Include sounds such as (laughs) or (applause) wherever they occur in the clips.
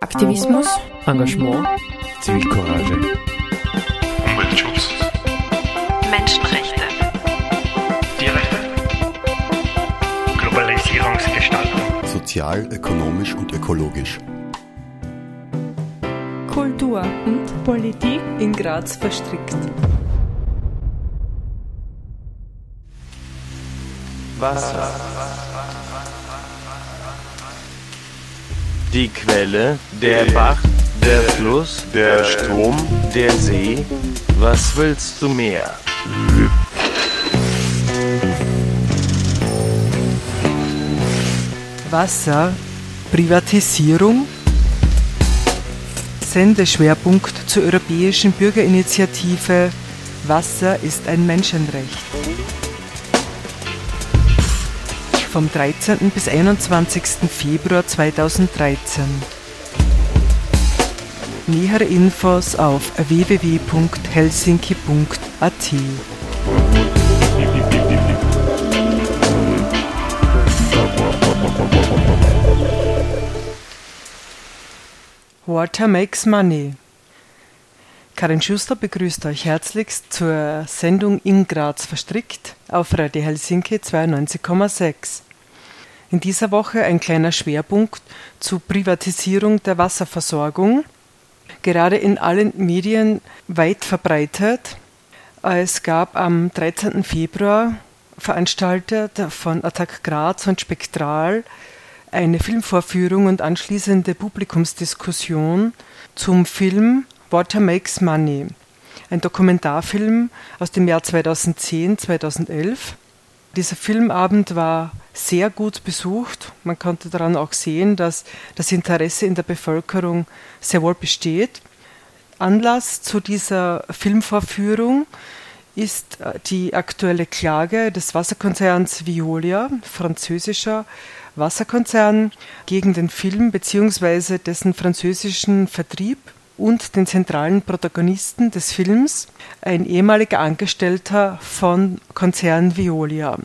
Aktivismus, Engagement, Zivilcourage, Umweltschutz, Menschenrechte, Tierrechte, Globalisierungsgestaltung, sozial, ökonomisch und ökologisch. Kultur und Politik in Graz verstrickt. Wasser. Die Quelle, der Bach, der Fluss, der Strom, der See. Was willst du mehr? Wasser, Privatisierung, Sendeschwerpunkt zur Europäischen Bürgerinitiative Wasser ist ein Menschenrecht. Vom 13. bis 21. Februar 2013. Nähere Infos auf www.helsinki.at. Water makes money. Karin Schuster begrüßt euch herzlichst zur Sendung in Graz verstrickt auf Radio Helsinki 92,6. In dieser Woche ein kleiner Schwerpunkt zur Privatisierung der Wasserversorgung, gerade in allen Medien weit verbreitet. Es gab am 13. Februar veranstaltet von Attac Graz und Spektral eine Filmvorführung und anschließende Publikumsdiskussion zum Film Water Makes Money, ein Dokumentarfilm aus dem Jahr 2010-2011. Dieser Filmabend war sehr gut besucht. Man konnte daran auch sehen, dass das Interesse in der Bevölkerung sehr wohl besteht. Anlass zu dieser Filmvorführung ist die aktuelle Klage des Wasserkonzerns Veolia, französischer Wasserkonzern, gegen den Film bzw. dessen französischen Vertrieb und den zentralen Protagonisten des Films, ein ehemaliger Angestellter von Konzern Veolia.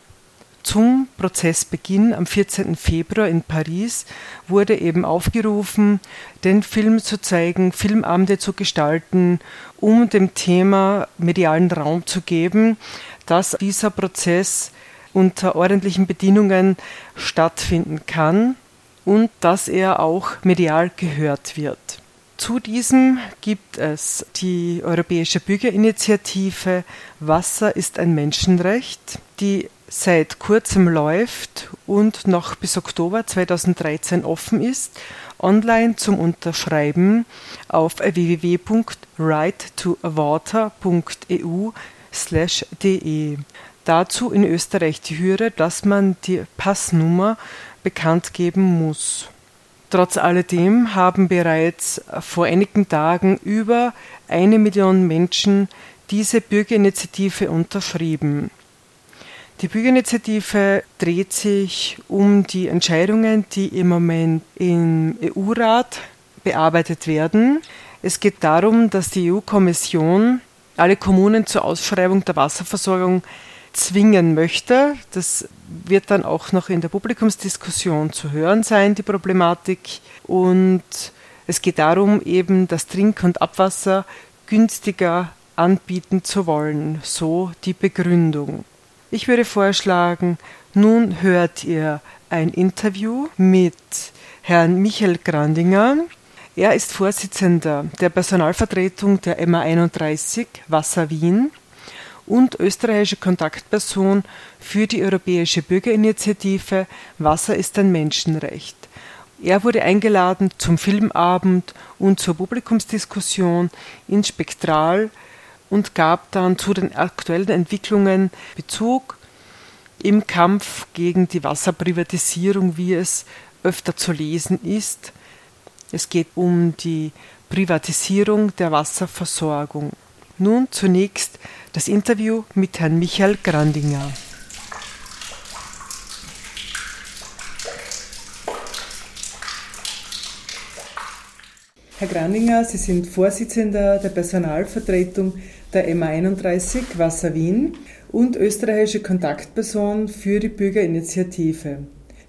Zum Prozessbeginn am 14. Februar in Paris wurde eben aufgerufen, den Film zu zeigen, Filmabende zu gestalten, um dem Thema medialen Raum zu geben, dass dieser Prozess unter ordentlichen Bedingungen stattfinden kann und dass er auch medial gehört wird. Zu diesem gibt es die Europäische Bürgerinitiative Wasser ist ein Menschenrecht, die seit kurzem läuft und noch bis Oktober 2013 offen ist, online zum Unterschreiben auf www.right-to-water.eu/de. Dazu in Österreich die Hürde, dass man die Passnummer bekannt geben muss. Trotz alledem haben bereits vor einigen Tagen über eine Million Menschen diese Bürgerinitiative unterschrieben. Die Bürgerinitiative dreht sich um die Entscheidungen, die im Moment im EU-Rat bearbeitet werden. Es geht darum, dass die EU-Kommission alle Kommunen zur Ausschreibung der Wasserversorgung zwingen möchte. Das wird dann auch noch in der Publikumsdiskussion zu hören sein, die Problematik. Und es geht darum, eben das Trink- und Abwasser günstiger anbieten zu wollen. So die Begründung. Ich würde vorschlagen, nun hört ihr ein Interview mit Herrn Michael Grandinger. Er ist Vorsitzender der Personalvertretung der MA31 Wasser Wien und österreichische Kontaktperson für die Europäische Bürgerinitiative Wasser ist ein Menschenrecht. Er wurde eingeladen zum Filmabend und zur Publikumsdiskussion in Spektral und gab dann zu den aktuellen Entwicklungen Bezug im Kampf gegen die Wasserprivatisierung, wie es öfter zu lesen ist. Es geht um die Privatisierung der Wasserversorgung. Nun zunächst das Interview mit Herrn Michael Grandinger. Herr Grandinger, Sie sind Vorsitzender der Personalvertretung der MA31 Wasser Wien und österreichische Kontaktperson für die Bürgerinitiative.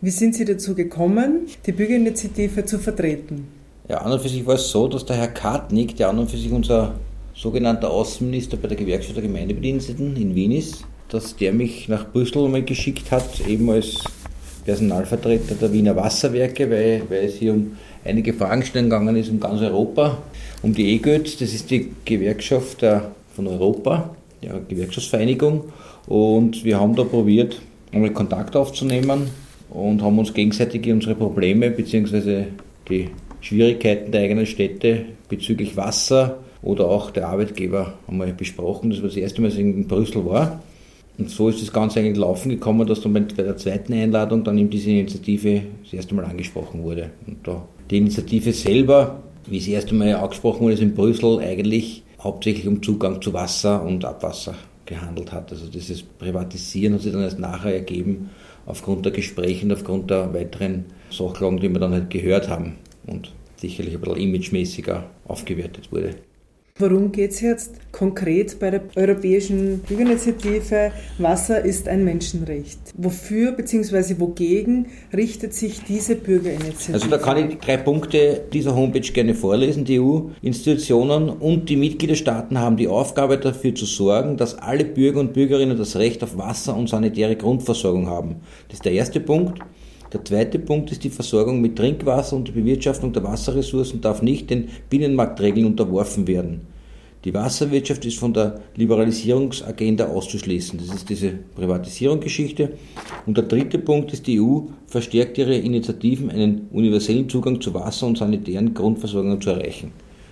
Wie sind Sie dazu gekommen, die Bürgerinitiative zu vertreten? Ja, an und für sich war es so, dass der Herr Kartnick, der an und für sich unser sogenannter Außenminister bei der Gewerkschaft der Gemeindebediensteten in Wien ist, dass der mich nach Brüssel mal geschickt hat, eben als Personalvertreter der Wiener Wasserwerke, weil, weil es hier um einige Fragen stellen gegangen ist, um ganz Europa, um die EGÖT, das ist die Gewerkschaft von Europa, ja, Gewerkschaftsvereinigung, und wir haben da probiert, einmal Kontakt aufzunehmen und haben uns gegenseitig unsere Probleme bzw. die Schwierigkeiten der eigenen Städte bezüglich Wasser oder auch der Arbeitgeber einmal besprochen. Das war das erste Mal, dass ich in Brüssel war. Und so ist das Ganze eigentlich laufen gekommen, dass dann bei der zweiten Einladung dann eben diese Initiative das erste Mal angesprochen wurde. Und da die Initiative selber, wie es das erste Mal angesprochen wurde, ist in Brüssel eigentlich hauptsächlich um Zugang zu Wasser und Abwasser gehandelt hat. Also dieses Privatisieren hat sich dann erst nachher ergeben, aufgrund der Gespräche und aufgrund der weiteren Sachlagen, die wir dann halt gehört haben und sicherlich ein bisschen imagemäßiger aufgewertet wurde. Worum geht es jetzt konkret bei der Europäischen Bürgerinitiative Wasser ist ein Menschenrecht? Wofür bzw. wogegen richtet sich diese Bürgerinitiative? Also da kann ich drei Punkte dieser Homepage gerne vorlesen. Die EU-Institutionen und die Mitgliederstaaten haben die Aufgabe dafür zu sorgen, dass alle Bürger und Bürgerinnen das Recht auf Wasser und sanitäre Grundversorgung haben. Das ist der erste Punkt. Der zweite Punkt ist die Versorgung mit Trinkwasser und die Bewirtschaftung der Wasserressourcen darf nicht den Binnenmarktregeln unterworfen werden. Die Wasserwirtschaft ist von der Liberalisierungsagenda auszuschließen. Das ist diese Privatisierungsgeschichte. Und der dritte Punkt ist, die EU verstärkt ihre Initiativen, einen universellen Zugang zu Wasser und sanitären Grundversorgung zu erreichen.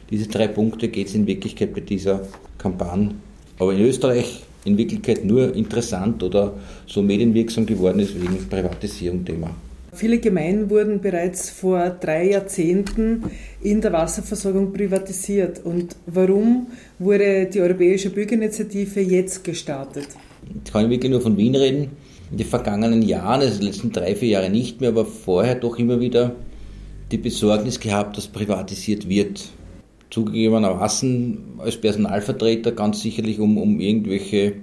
Diese drei Punkte geht es in Wirklichkeit bei dieser Kampagne. Aber in Österreich in Wirklichkeit nur interessant oder so medienwirksam geworden ist wegen Privatisierung Thema. Viele Gemeinden wurden bereits vor drei Jahrzehnten in der Wasserversorgung privatisiert. Und warum wurde die Europäische Bürgerinitiative jetzt gestartet? Jetzt kann ich wirklich nur von Wien reden. In den vergangenen Jahren, also die letzten drei, vier Jahre nicht mehr, aber vorher doch immer wieder die Besorgnis gehabt, dass privatisiert wird. Zugegebenermaßen als Personalvertreter ganz sicherlich um, um irgendwelche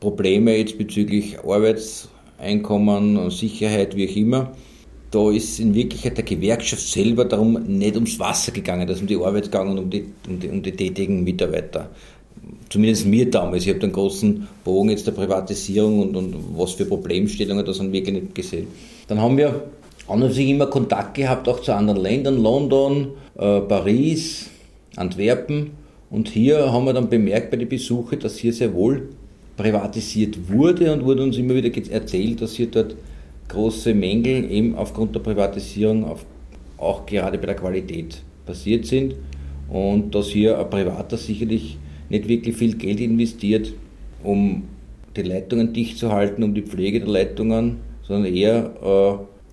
Probleme jetzt bezüglich Arbeitseinkommen und Sicherheit, wie auch immer da ist in Wirklichkeit der Gewerkschaft selber darum nicht ums Wasser gegangen, das ist um die Arbeit gegangen und um die, um die, um die tätigen Mitarbeiter. Zumindest mir damals. Ich habe den großen Bogen jetzt der Privatisierung und, und was für Problemstellungen da sind wirklich nicht gesehen. Dann haben wir an und sich immer Kontakt gehabt, auch zu anderen Ländern, London, äh, Paris, Antwerpen. Und hier haben wir dann bemerkt bei den Besuchen, dass hier sehr wohl privatisiert wurde und wurde uns immer wieder erzählt, dass hier dort große Mängel eben aufgrund der Privatisierung auf, auch gerade bei der Qualität passiert sind und dass hier ein Privater sicherlich nicht wirklich viel Geld investiert, um die Leitungen dicht zu halten, um die Pflege der Leitungen, sondern eher,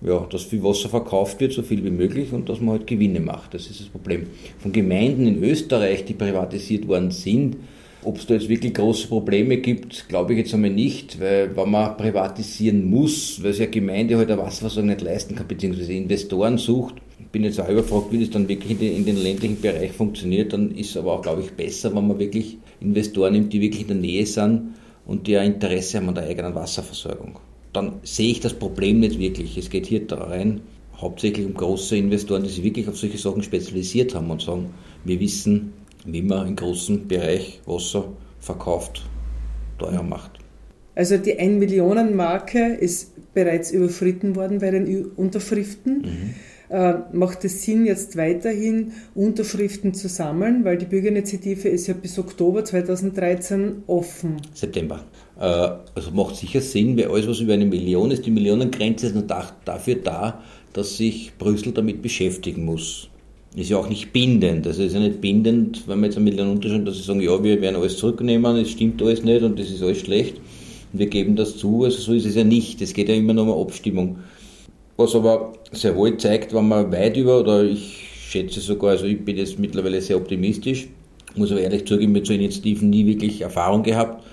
äh, ja, dass viel Wasser verkauft wird, so viel wie möglich und dass man halt Gewinne macht. Das ist das Problem. Von Gemeinden in Österreich, die privatisiert worden sind, ob es da jetzt wirklich große Probleme gibt, glaube ich jetzt einmal nicht, weil wenn man privatisieren muss, weil es ja Gemeinde halt eine Wasserversorgung nicht leisten kann, beziehungsweise Investoren sucht, bin jetzt auch überfragt, wie das dann wirklich in den, in den ländlichen Bereich funktioniert, dann ist es aber auch, glaube ich, besser, wenn man wirklich Investoren nimmt, die wirklich in der Nähe sind und die ein Interesse haben an der eigenen Wasserversorgung. Dann sehe ich das Problem nicht wirklich. Es geht hier rein hauptsächlich um große Investoren, die sich wirklich auf solche Sachen spezialisiert haben und sagen, wir wissen, wie man im großen Bereich Wasser verkauft, teuer macht. Also die 1 Millionen Marke ist bereits überschritten worden bei den Unterschriften. Mhm. Äh, macht es Sinn, jetzt weiterhin Unterschriften zu sammeln, weil die Bürgerinitiative ist ja bis Oktober 2013 offen. September. Äh, also macht sicher Sinn, weil alles, was über eine Million ist, die Millionengrenze ist dafür da, dass sich Brüssel damit beschäftigen muss ist ja auch nicht bindend. Also ist ja nicht bindend, wenn wir jetzt eine Million unterschreiben, dass sie sagen, ja, wir werden alles zurücknehmen, es stimmt alles nicht und das ist alles schlecht. Und wir geben das zu. Also so ist es ja nicht. Es geht ja immer nur um Abstimmung. Was aber sehr wohl zeigt, wenn man weit über, oder ich schätze sogar, also ich bin jetzt mittlerweile sehr optimistisch, muss aber ehrlich zugeben, mit so Initiativen nie wirklich Erfahrung gehabt.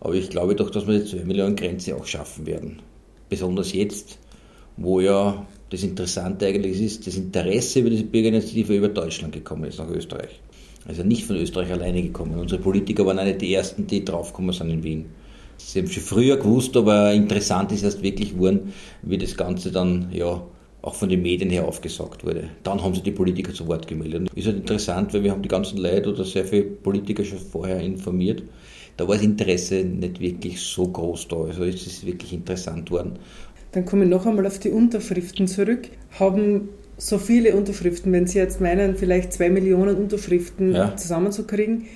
Aber ich glaube doch, dass wir die 2 Millionen Grenze auch schaffen werden. Besonders jetzt, wo ja das Interessante eigentlich ist, das Interesse über diese Bürgerinitiative über Deutschland gekommen ist, nach Österreich. Also nicht von Österreich alleine gekommen. Unsere Politiker waren nicht die Ersten, die draufgekommen sind in Wien. Sie haben schon früher gewusst, aber interessant ist erst wirklich geworden, wie das Ganze dann ja auch von den Medien her aufgesagt wurde. Dann haben sich die Politiker zu Wort gemeldet. Ist halt interessant, weil wir haben die ganzen Leute oder sehr viele Politiker schon vorher informiert. Da war das Interesse nicht wirklich so groß da. Also es ist wirklich interessant worden. Dann komme ich noch einmal auf die Unterschriften zurück. Haben so viele Unterschriften, wenn Sie jetzt meinen, vielleicht zwei Millionen Unterschriften Ja. zusammenzukriegen,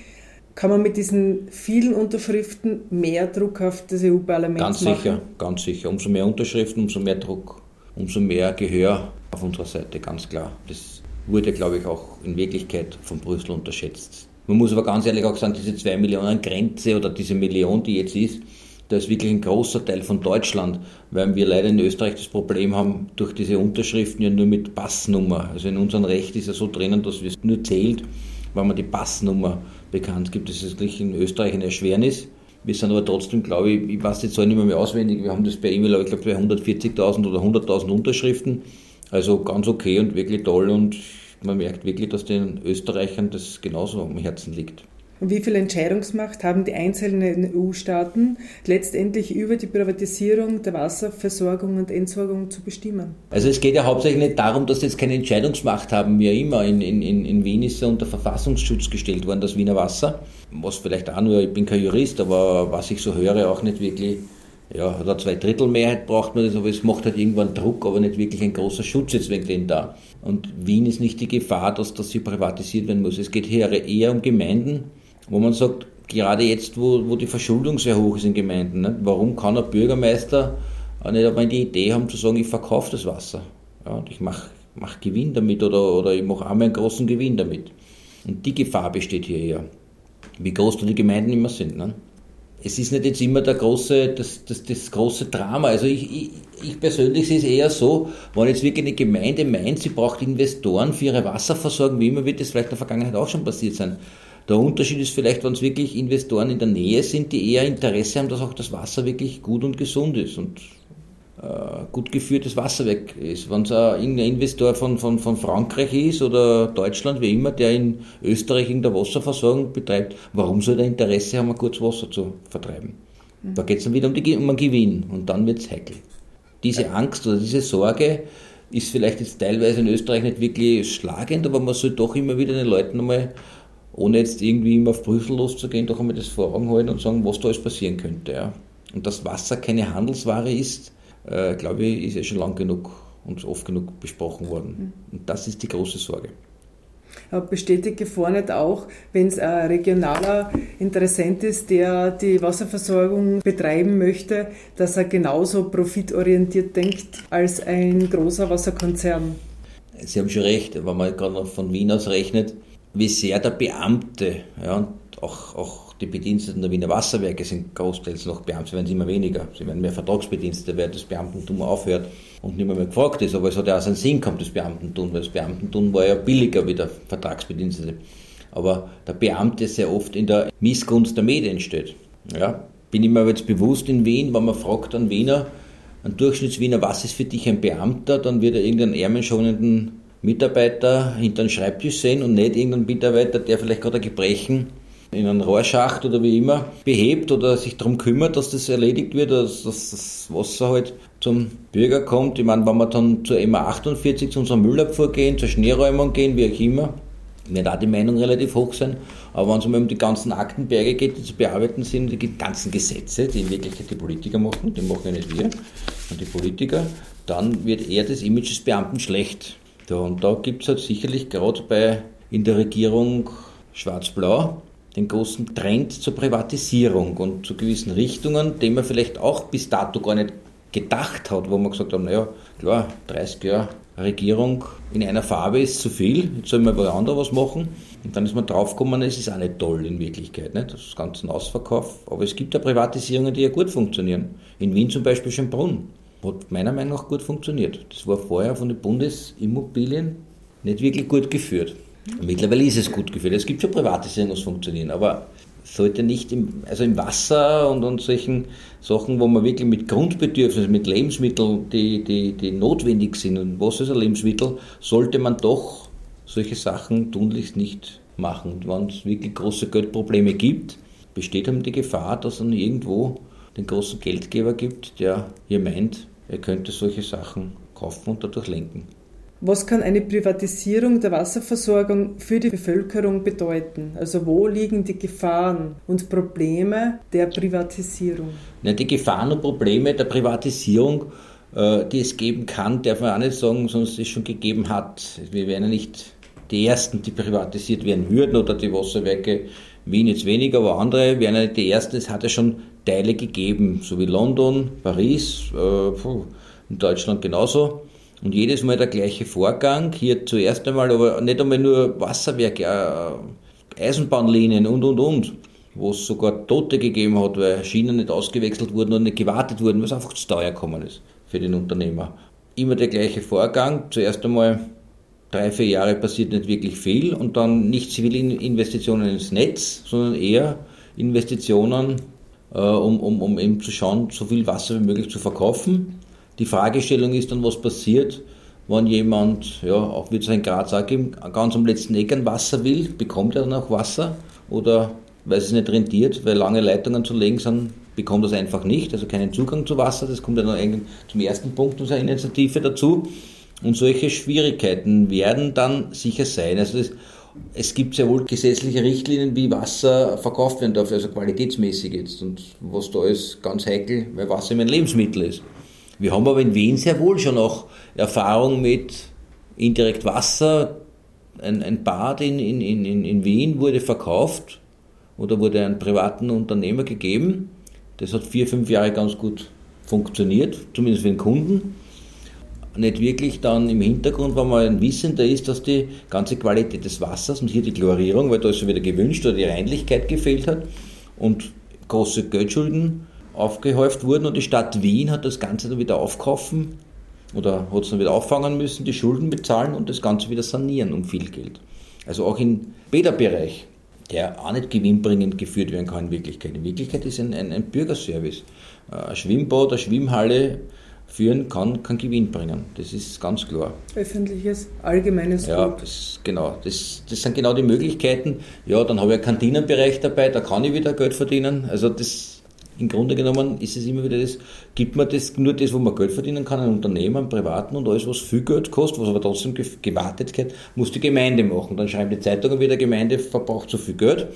kann man mit diesen vielen Unterschriften mehr Druck auf das EU-Parlament Ganz machen? sicher, ganz sicher. Umso mehr Unterschriften, umso mehr Druck, umso mehr Gehör auf unserer Seite, ganz klar. Das wurde, glaube ich, auch in Wirklichkeit von Brüssel unterschätzt. Man muss aber ganz ehrlich auch sagen, diese 2 Millionen Grenze oder diese Million, die jetzt ist, da ist wirklich ein großer Teil von Deutschland, weil wir leider in Österreich das Problem haben, durch diese Unterschriften ja nur mit Passnummer. Also in unserem Recht ist ja so drinnen, dass es nur zählt, wenn man die Passnummer bekannt gibt. Das ist natürlich in Österreich eine Erschwernis. Wir sind aber trotzdem, glaube ich, ich weiß die Zahl nicht mehr, mehr auswendig, wir haben das per E-Mail, aber ich glaube, bei 140.000 oder 100.000 Unterschriften. Also ganz okay und wirklich toll und man merkt wirklich, dass den Österreichern das genauso am Herzen liegt. Und wie viel Entscheidungsmacht haben die einzelnen EU-Staaten letztendlich über die Privatisierung der Wasserversorgung und Entsorgung zu bestimmen? Also es geht ja hauptsächlich nicht darum, dass sie jetzt keine Entscheidungsmacht haben, wie immer. In, in, in Wien ist ja unter Verfassungsschutz gestellt worden, das Wiener Wasser. Was vielleicht auch nur, ich bin kein Jurist, aber was ich so höre, auch nicht wirklich, ja, oder zwei Drittel Mehrheit braucht man das, aber es macht halt irgendwann Druck, aber nicht wirklich ein großer Schutz jetzt wegen dem da. Und Wien ist nicht die Gefahr, dass das hier privatisiert werden muss. Es geht hier eher um Gemeinden, wo man sagt, gerade jetzt, wo, wo die Verschuldung sehr hoch ist in Gemeinden, ne, warum kann ein Bürgermeister nicht einmal die Idee haben zu sagen, ich verkaufe das Wasser ja, und ich mache mach Gewinn damit oder, oder ich mache einmal einen großen Gewinn damit. Und die Gefahr besteht hier eher, wie groß da die Gemeinden immer sind. Ne? Es ist nicht jetzt immer der große, das, das, das große Drama. Also ich, ich, ich persönlich sehe es eher so, wenn jetzt wirklich eine Gemeinde meint, sie braucht Investoren für ihre Wasserversorgung, wie immer wird das vielleicht in der Vergangenheit auch schon passiert sein. Der Unterschied ist vielleicht, wenn es wirklich Investoren in der Nähe sind, die eher Interesse haben, dass auch das Wasser wirklich gut und gesund ist und äh, gut geführtes Wasserwerk ist. Wenn es irgendein Investor von, von, von Frankreich ist oder Deutschland, wie immer, der in Österreich in der Wasserversorgung betreibt, warum soll er Interesse haben, ein gutes Wasser zu vertreiben? Da geht es dann wieder um, die, um einen Gewinn und dann wird es heikel. Diese Angst oder diese Sorge ist vielleicht jetzt teilweise in Österreich nicht wirklich schlagend, aber man soll doch immer wieder den Leuten einmal, ohne jetzt irgendwie immer auf Brüssel loszugehen, doch einmal das vor Augen halten und sagen, was da alles passieren könnte. Ja. Und dass Wasser keine Handelsware ist, äh, glaube ich, ist ja schon lang genug und oft genug besprochen worden. Und das ist die große Sorge. Aber besteht die Gefahr nicht auch, wenn es ein regionaler Interessent ist, der die Wasserversorgung betreiben möchte, dass er genauso profitorientiert denkt als ein großer Wasserkonzern? Sie haben schon recht, wenn man gerade noch von Wien aus rechnet, wie sehr der Beamte, ja, und auch, auch die Bediensteten der Wiener Wasserwerke sind großteils noch Beamte, sie werden immer weniger, sie werden mehr Vertragsbedienstete, weil das Beamtentum aufhört und nicht mehr, gefragt ist. Aber es hat ja auch seinen Sinn gehabt, das Beamtentum, weil das Beamtentum war ja billiger wie der Vertragsbedienstete. Aber der Beamte sehr oft in der Missgunst der Medien steht. Ja, bin ich mir jetzt bewusst in Wien, wenn man fragt an Wiener, ein Durchschnittswiener, was ist für dich ein Beamter, dann wird er irgendeinen ärmelschonenden Mitarbeiter hinter einem Schreibtisch sehen und nicht irgendeinen Mitarbeiter, der vielleicht gerade ein Gebrechen in einen Rohrschacht oder wie immer behebt oder sich darum kümmert, dass das erledigt wird, dass, das Wasser halt zum Bürger kommt. Ich meine, wenn wir dann zur MA48, zu unserer Müllabfuhr gehen, zur Schneeräumung gehen, wie auch immer, wird auch die Meinung relativ hoch sein. Aber wenn es um die ganzen Aktenberge geht, die zu bearbeiten sind, die ganzen Gesetze, die in Wirklichkeit die Politiker machen, die machen ja nicht wir, und die Politiker, dann wird eher das Image des Beamten schlecht. Ja, und da gibt es halt sicherlich gerade bei in der Regierung Schwarz-Blau den großen Trend zur Privatisierung und zu gewissen Richtungen, den man vielleicht auch bis dato gar nicht gedacht hat, wo man gesagt hat, naja, klar, 30 Jahre Regierung in einer Farbe ist zu viel, jetzt soll man bei anderer was machen. Und dann ist man draufgekommen, es ist auch nicht toll in Wirklichkeit, nicht? das ganze Ausverkauf. Aber es gibt ja Privatisierungen, die ja gut funktionieren. In Wien zum Beispiel Schönbrunn. Hat meiner Meinung nach gut funktioniert. Das war vorher von den Bundesimmobilien nicht wirklich gut geführt. Mittlerweile ist es gut geführt. Es gibt schon Privatisierungen, die funktionieren, aber sollte nicht im, also im Wasser und, und solchen Sachen, wo man wirklich mit Grundbedürfnissen, mit Lebensmitteln, die, die, die notwendig sind, und was ist ein Lebensmittel, sollte man doch solche Sachen tunlichst nicht machen. Und wenn es wirklich große Geldprobleme gibt, besteht eben die Gefahr, dass dann irgendwo den großen Geldgeber gibt, der hier meint, er könnte solche Sachen kaufen und dadurch lenken. Was kann eine Privatisierung der Wasserversorgung für die Bevölkerung bedeuten? Also wo liegen die Gefahren und Probleme der Privatisierung? Ja, die Gefahren und Probleme der Privatisierung, äh, die es geben kann, darf man auch nicht sagen, sondern es schon gegeben hat. Wir wären ja nicht die Ersten, die privatisiert werden würden oder die Wasserwerke Wien jetzt weniger, aber andere wären ja nicht die Ersten. Es hat ja schon Teile gegeben, so wie London, Paris, äh, in Deutschland genauso. Und jedes Mal der gleiche Vorgang. Hier zuerst einmal, aber nicht einmal nur Wasserwerke, äh, Eisenbahnlinien und und und. Wo es sogar Tote gegeben hat, weil Schienen nicht ausgewechselt wurden und nicht gewartet wurden, was einfach zu teuer gekommen ist für den Unternehmer. Immer der gleiche Vorgang. Zuerst einmal drei, vier Jahre passiert nicht wirklich viel und dann nicht zivile Investitionen ins Netz, sondern eher Investitionen, äh, um, um, um eben zu schauen, so viel Wasser wie möglich zu verkaufen. Die Fragestellung ist dann, was passiert, wenn jemand, ja, auch wie es in Graz auch gibt, ganz am letzten Eck ein Wasser will, bekommt er dann auch Wasser oder weil es nicht rentiert, weil lange Leitungen zu legen sind, bekommt er es einfach nicht, also keinen Zugang zu Wasser. Das kommt dann zum ersten Punkt unserer Initiative dazu. Und solche Schwierigkeiten werden dann sicher sein. Also das, es gibt sehr wohl gesetzliche Richtlinien, wie Wasser verkauft werden darf, also qualitätsmäßig jetzt. Und was da ist, ganz heikel, weil Wasser immer ein Lebensmittel ist. Wir haben aber in Wien sehr wohl schon auch Erfahrung mit indirekt Wasser. Ein, ein Bad in, in, in, in Wien wurde verkauft oder wurde einem privaten Unternehmer gegeben. Das hat vier, fünf Jahre ganz gut funktioniert, zumindest für den Kunden nicht wirklich dann im Hintergrund, wenn man ein Wissender ist, dass die ganze Qualität des Wassers und hier die Chlorierung, weil da ist schon wieder gewünscht oder die Reinlichkeit gefehlt hat und große Geldschulden aufgehäuft wurden und die Stadt Wien hat das Ganze dann wieder aufkaufen oder hat es dann wieder auffangen müssen, die Schulden bezahlen und das Ganze wieder sanieren um viel Geld. Also auch im Bäderbereich, der auch nicht gewinnbringend geführt werden kann in Wirklichkeit. In Wirklichkeit ist ein, ein, ein Bürgerservice. Ein Schwimmbad, eine Schwimmhalle, führen kann, kann Gewinn bringen. Das ist ganz klar. Öffentliches, allgemeines Ja, das, genau. Das, das sind genau die Möglichkeiten. Ja, dann habe ich einen Kantinenbereich dabei, da kann ich wieder Geld verdienen. Also das im Grunde genommen ist es immer wieder das, gibt man das nur das, wo man Geld verdienen kann, ein Unternehmen, einen Privaten und alles, was viel Geld kostet, was aber trotzdem gewartet wird, muss die Gemeinde machen. Dann schreiben die Zeitungen wieder, Gemeinde verbraucht zu viel Geld.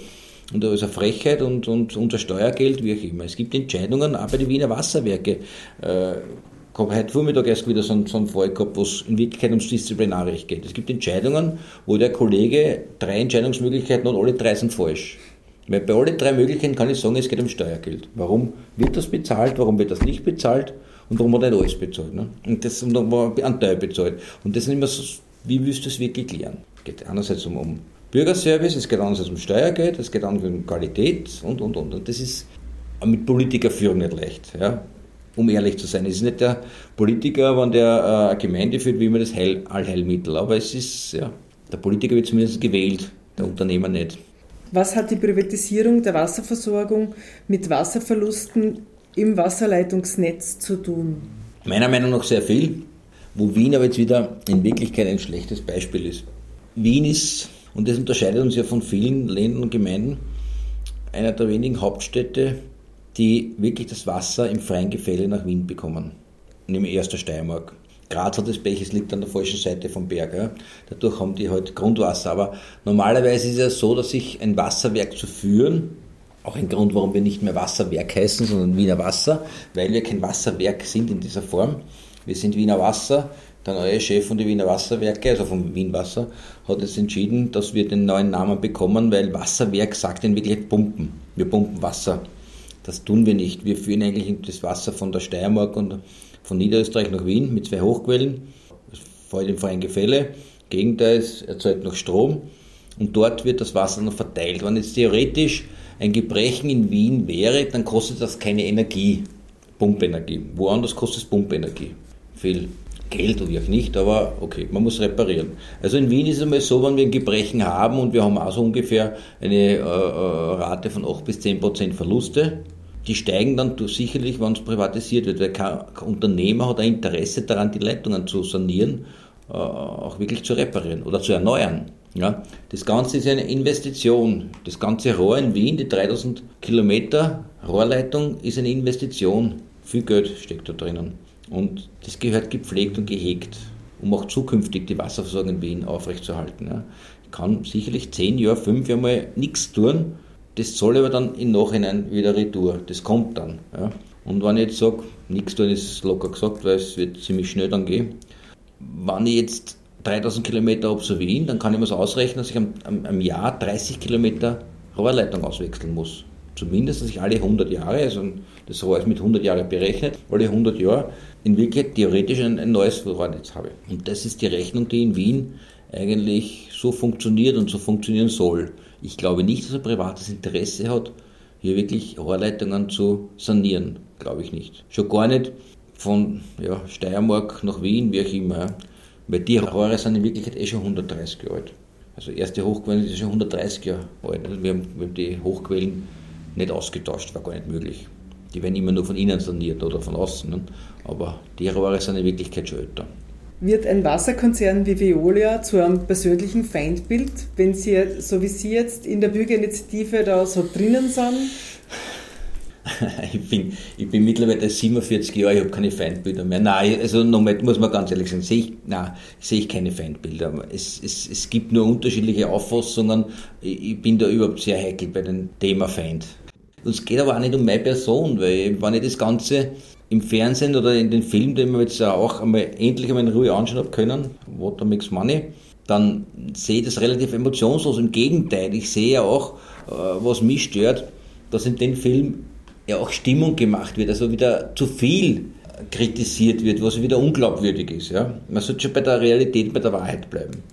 Und da ist eine Frechheit und, und unser Steuergeld, wie auch immer. Es gibt Entscheidungen, auch bei den Wiener Wasserwerke. Äh, habe heute Vormittag erst wieder so einen, so einen Fall gehabt, wo es in Wirklichkeit ums Disziplinarrecht geht. Es gibt Entscheidungen, wo der Kollege drei Entscheidungsmöglichkeiten hat, alle drei sind falsch. Weil bei allen drei Möglichkeiten kann ich sagen, es geht um Steuergeld. Warum wird das bezahlt, warum wird das nicht bezahlt und warum hat er nicht alles bezahlt. Ne? Und das und dann war ein Teil bezahlt. Und das sind immer so, wie willst du es wirklich klären? Es geht einerseits um, um Bürgerservice, es geht andererseits um Steuergeld, es geht andererseits um Qualität und, und, und. Und das ist mit Politikerführung nicht leicht. Ja? Um ehrlich zu sein. Es ist nicht der Politiker, wenn der äh, eine Gemeinde führt, wie immer das Heil, Allheilmittel. Aber es ist, ja, der Politiker wird zumindest gewählt, der Unternehmer nicht. Was hat die Privatisierung der Wasserversorgung mit Wasserverlusten im Wasserleitungsnetz zu tun? Meiner Meinung nach sehr viel, wo Wien aber jetzt wieder in Wirklichkeit ein schlechtes Beispiel ist. Wien ist, und das unterscheidet uns ja von vielen Ländern und Gemeinden, einer der wenigen Hauptstädte, die wirklich das Wasser im freien Gefälle nach Wien bekommen. Nämlich erster Steiermark. Graz hat das Pech, es liegt an der falschen Seite vom Berg. Ja. Dadurch haben die halt Grundwasser. Aber normalerweise ist es ja so, dass sich ein Wasserwerk zu führen, auch ein Grund, warum wir nicht mehr Wasserwerk heißen, sondern Wiener Wasser, weil wir kein Wasserwerk sind in dieser Form. Wir sind Wiener Wasser. Der neue Chef von den Wiener Wasserwerke, also von Wien Wasser, hat jetzt entschieden, dass wir den neuen Namen bekommen, weil Wasserwerk sagt in Wirklichkeit Pumpen. Wir pumpen Wasser. Das tun wir nicht. Wir führen eigentlich das Wasser von der Steiermark und von Niederösterreich nach Wien mit zwei Hochquellen, vor allem freien Gefälle. Gegenteil, es erzeugt noch Strom und dort wird das Wasser noch verteilt. Wenn jetzt theoretisch ein Gebrechen in Wien wäre, dann kostet das keine Energie, Pumpenergie. Woanders kostet es Pumpenergie. Viel Geld oder auch nicht, aber okay, man muss reparieren. Also in Wien ist es einmal so, wenn wir ein Gebrechen haben und wir haben auch so ungefähr eine äh, äh Rate von 8 bis 10 Prozent Verluste, die steigen dann sicherlich, wenn es privatisiert wird, weil kein Unternehmer hat ein Interesse daran, die Leitungen zu sanieren, äh, auch wirklich zu reparieren oder zu erneuern. Ja, das Ganze ist eine Investition. Das ganze Rohr in Wien, die 3000 Kilometer Rohrleitung, ist eine Investition. Viel Geld steckt da drinnen. Und das gehört gepflegt und gehegt, um auch zukünftig die Wasserversorgung in Wien aufrechtzuerhalten. Ja. Ich kann sicherlich zehn Jahre, fünf Jahre mal nichts tun. Das soll aber dann im Nachhinein wieder retour. Das kommt dann. Ja. Und wenn ich jetzt sage, nichts tun ist locker gesagt, weil es wird ziemlich schnell dann gehen. Wenn ich jetzt 3000 Kilometer ab so Wien, dann kann ich mir so ausrechnen, dass ich am, am, am Jahr 30 Kilometer Rohrleitung auswechseln muss. Zumindest, dass ich alle 100 Jahre, also das Rohr ist mit 100 Jahren berechnet, alle 100 Jahre in Wirklichkeit theoretisch ein, ein neues Rohrnetz habe. Und das ist die Rechnung, die in Wien eigentlich so funktioniert und so funktionieren soll. Ich glaube nicht, dass ein privates Interesse hat, hier wirklich Rohrleitungen zu sanieren. Glaube ich nicht. Schon gar nicht von ja, Steiermark nach Wien, wie auch immer. Weil die Rohre sind in Wirklichkeit eh schon 130 Jahre alt. Also erste Hochquellen ist schon 130 Jahre alt. Also wir, haben, wir haben die Hochquellen nicht ausgetauscht, war gar nicht möglich. Die werden immer nur von innen saniert oder von außen. Ne? Aber die Rohre sind in Wirklichkeit schon älter. Wird ein Wasserkonzern wie Veolia zu einem persönlichen Feindbild, wenn Sie, so wie Sie jetzt in der Bürgerinitiative da so drinnen sind? (laughs) ich, bin, ich bin mittlerweile 47 Jahre, ich habe keine Feindbilder mehr. Nein, also nochmal, muss man ganz ehrlich sagen, sehe ich, nein, sehe ich keine Feindbilder. Es, es, es gibt nur unterschiedliche Auffassungen. Ich bin da überhaupt sehr heikel bei dem Thema Feind. Es geht aber auch nicht um meine Person, weil wenn ich das Ganze im Fernsehen oder in den Filmen, den wir jetzt auch einmal endlich einmal in Ruhe anschauen können, Water Makes Money, dann sehe ich das relativ emotionslos. Im Gegenteil, ich sehe ja auch, äh, was mich stört, dass in den Film ja auch Stimmung gemacht wird, also wieder zu viel kritisiert wird, was wieder unglaubwürdig ist. Ja? Man sollte schon bei der Realität, bei der Wahrheit bleiben.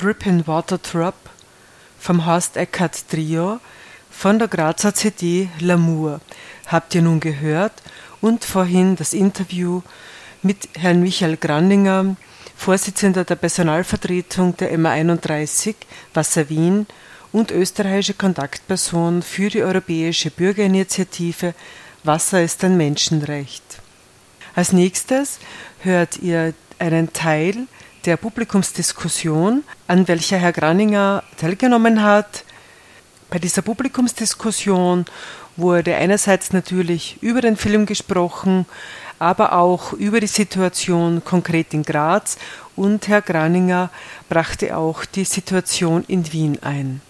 Drip in Water Drop vom Horst Eckert Trio von der Grazer CD L'amour habt ihr nun gehört und vorhin das Interview mit Herrn Michael Grandinger, Vorsitzender der Personalvertretung der MA31 Wasser Wien und österreichische Kontaktperson für die Europäische Bürgerinitiative Wasser ist ein Menschenrecht. Als nächstes hört ihr einen Teil der Publikumsdiskussion, an welcher Herr Graninger teilgenommen hat. Bei dieser Publikumsdiskussion wurde einerseits natürlich über den Film gesprochen, aber auch über die Situation konkret in Graz und Herr Graninger brachte auch die Situation in Wien ein.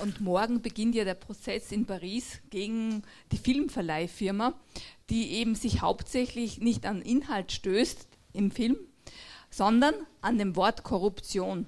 Und morgen beginnt ja der Prozess in Paris gegen die Filmverleihfirma, die eben sich hauptsächlich nicht an Inhalt stößt im Film, sondern an dem Wort Korruption.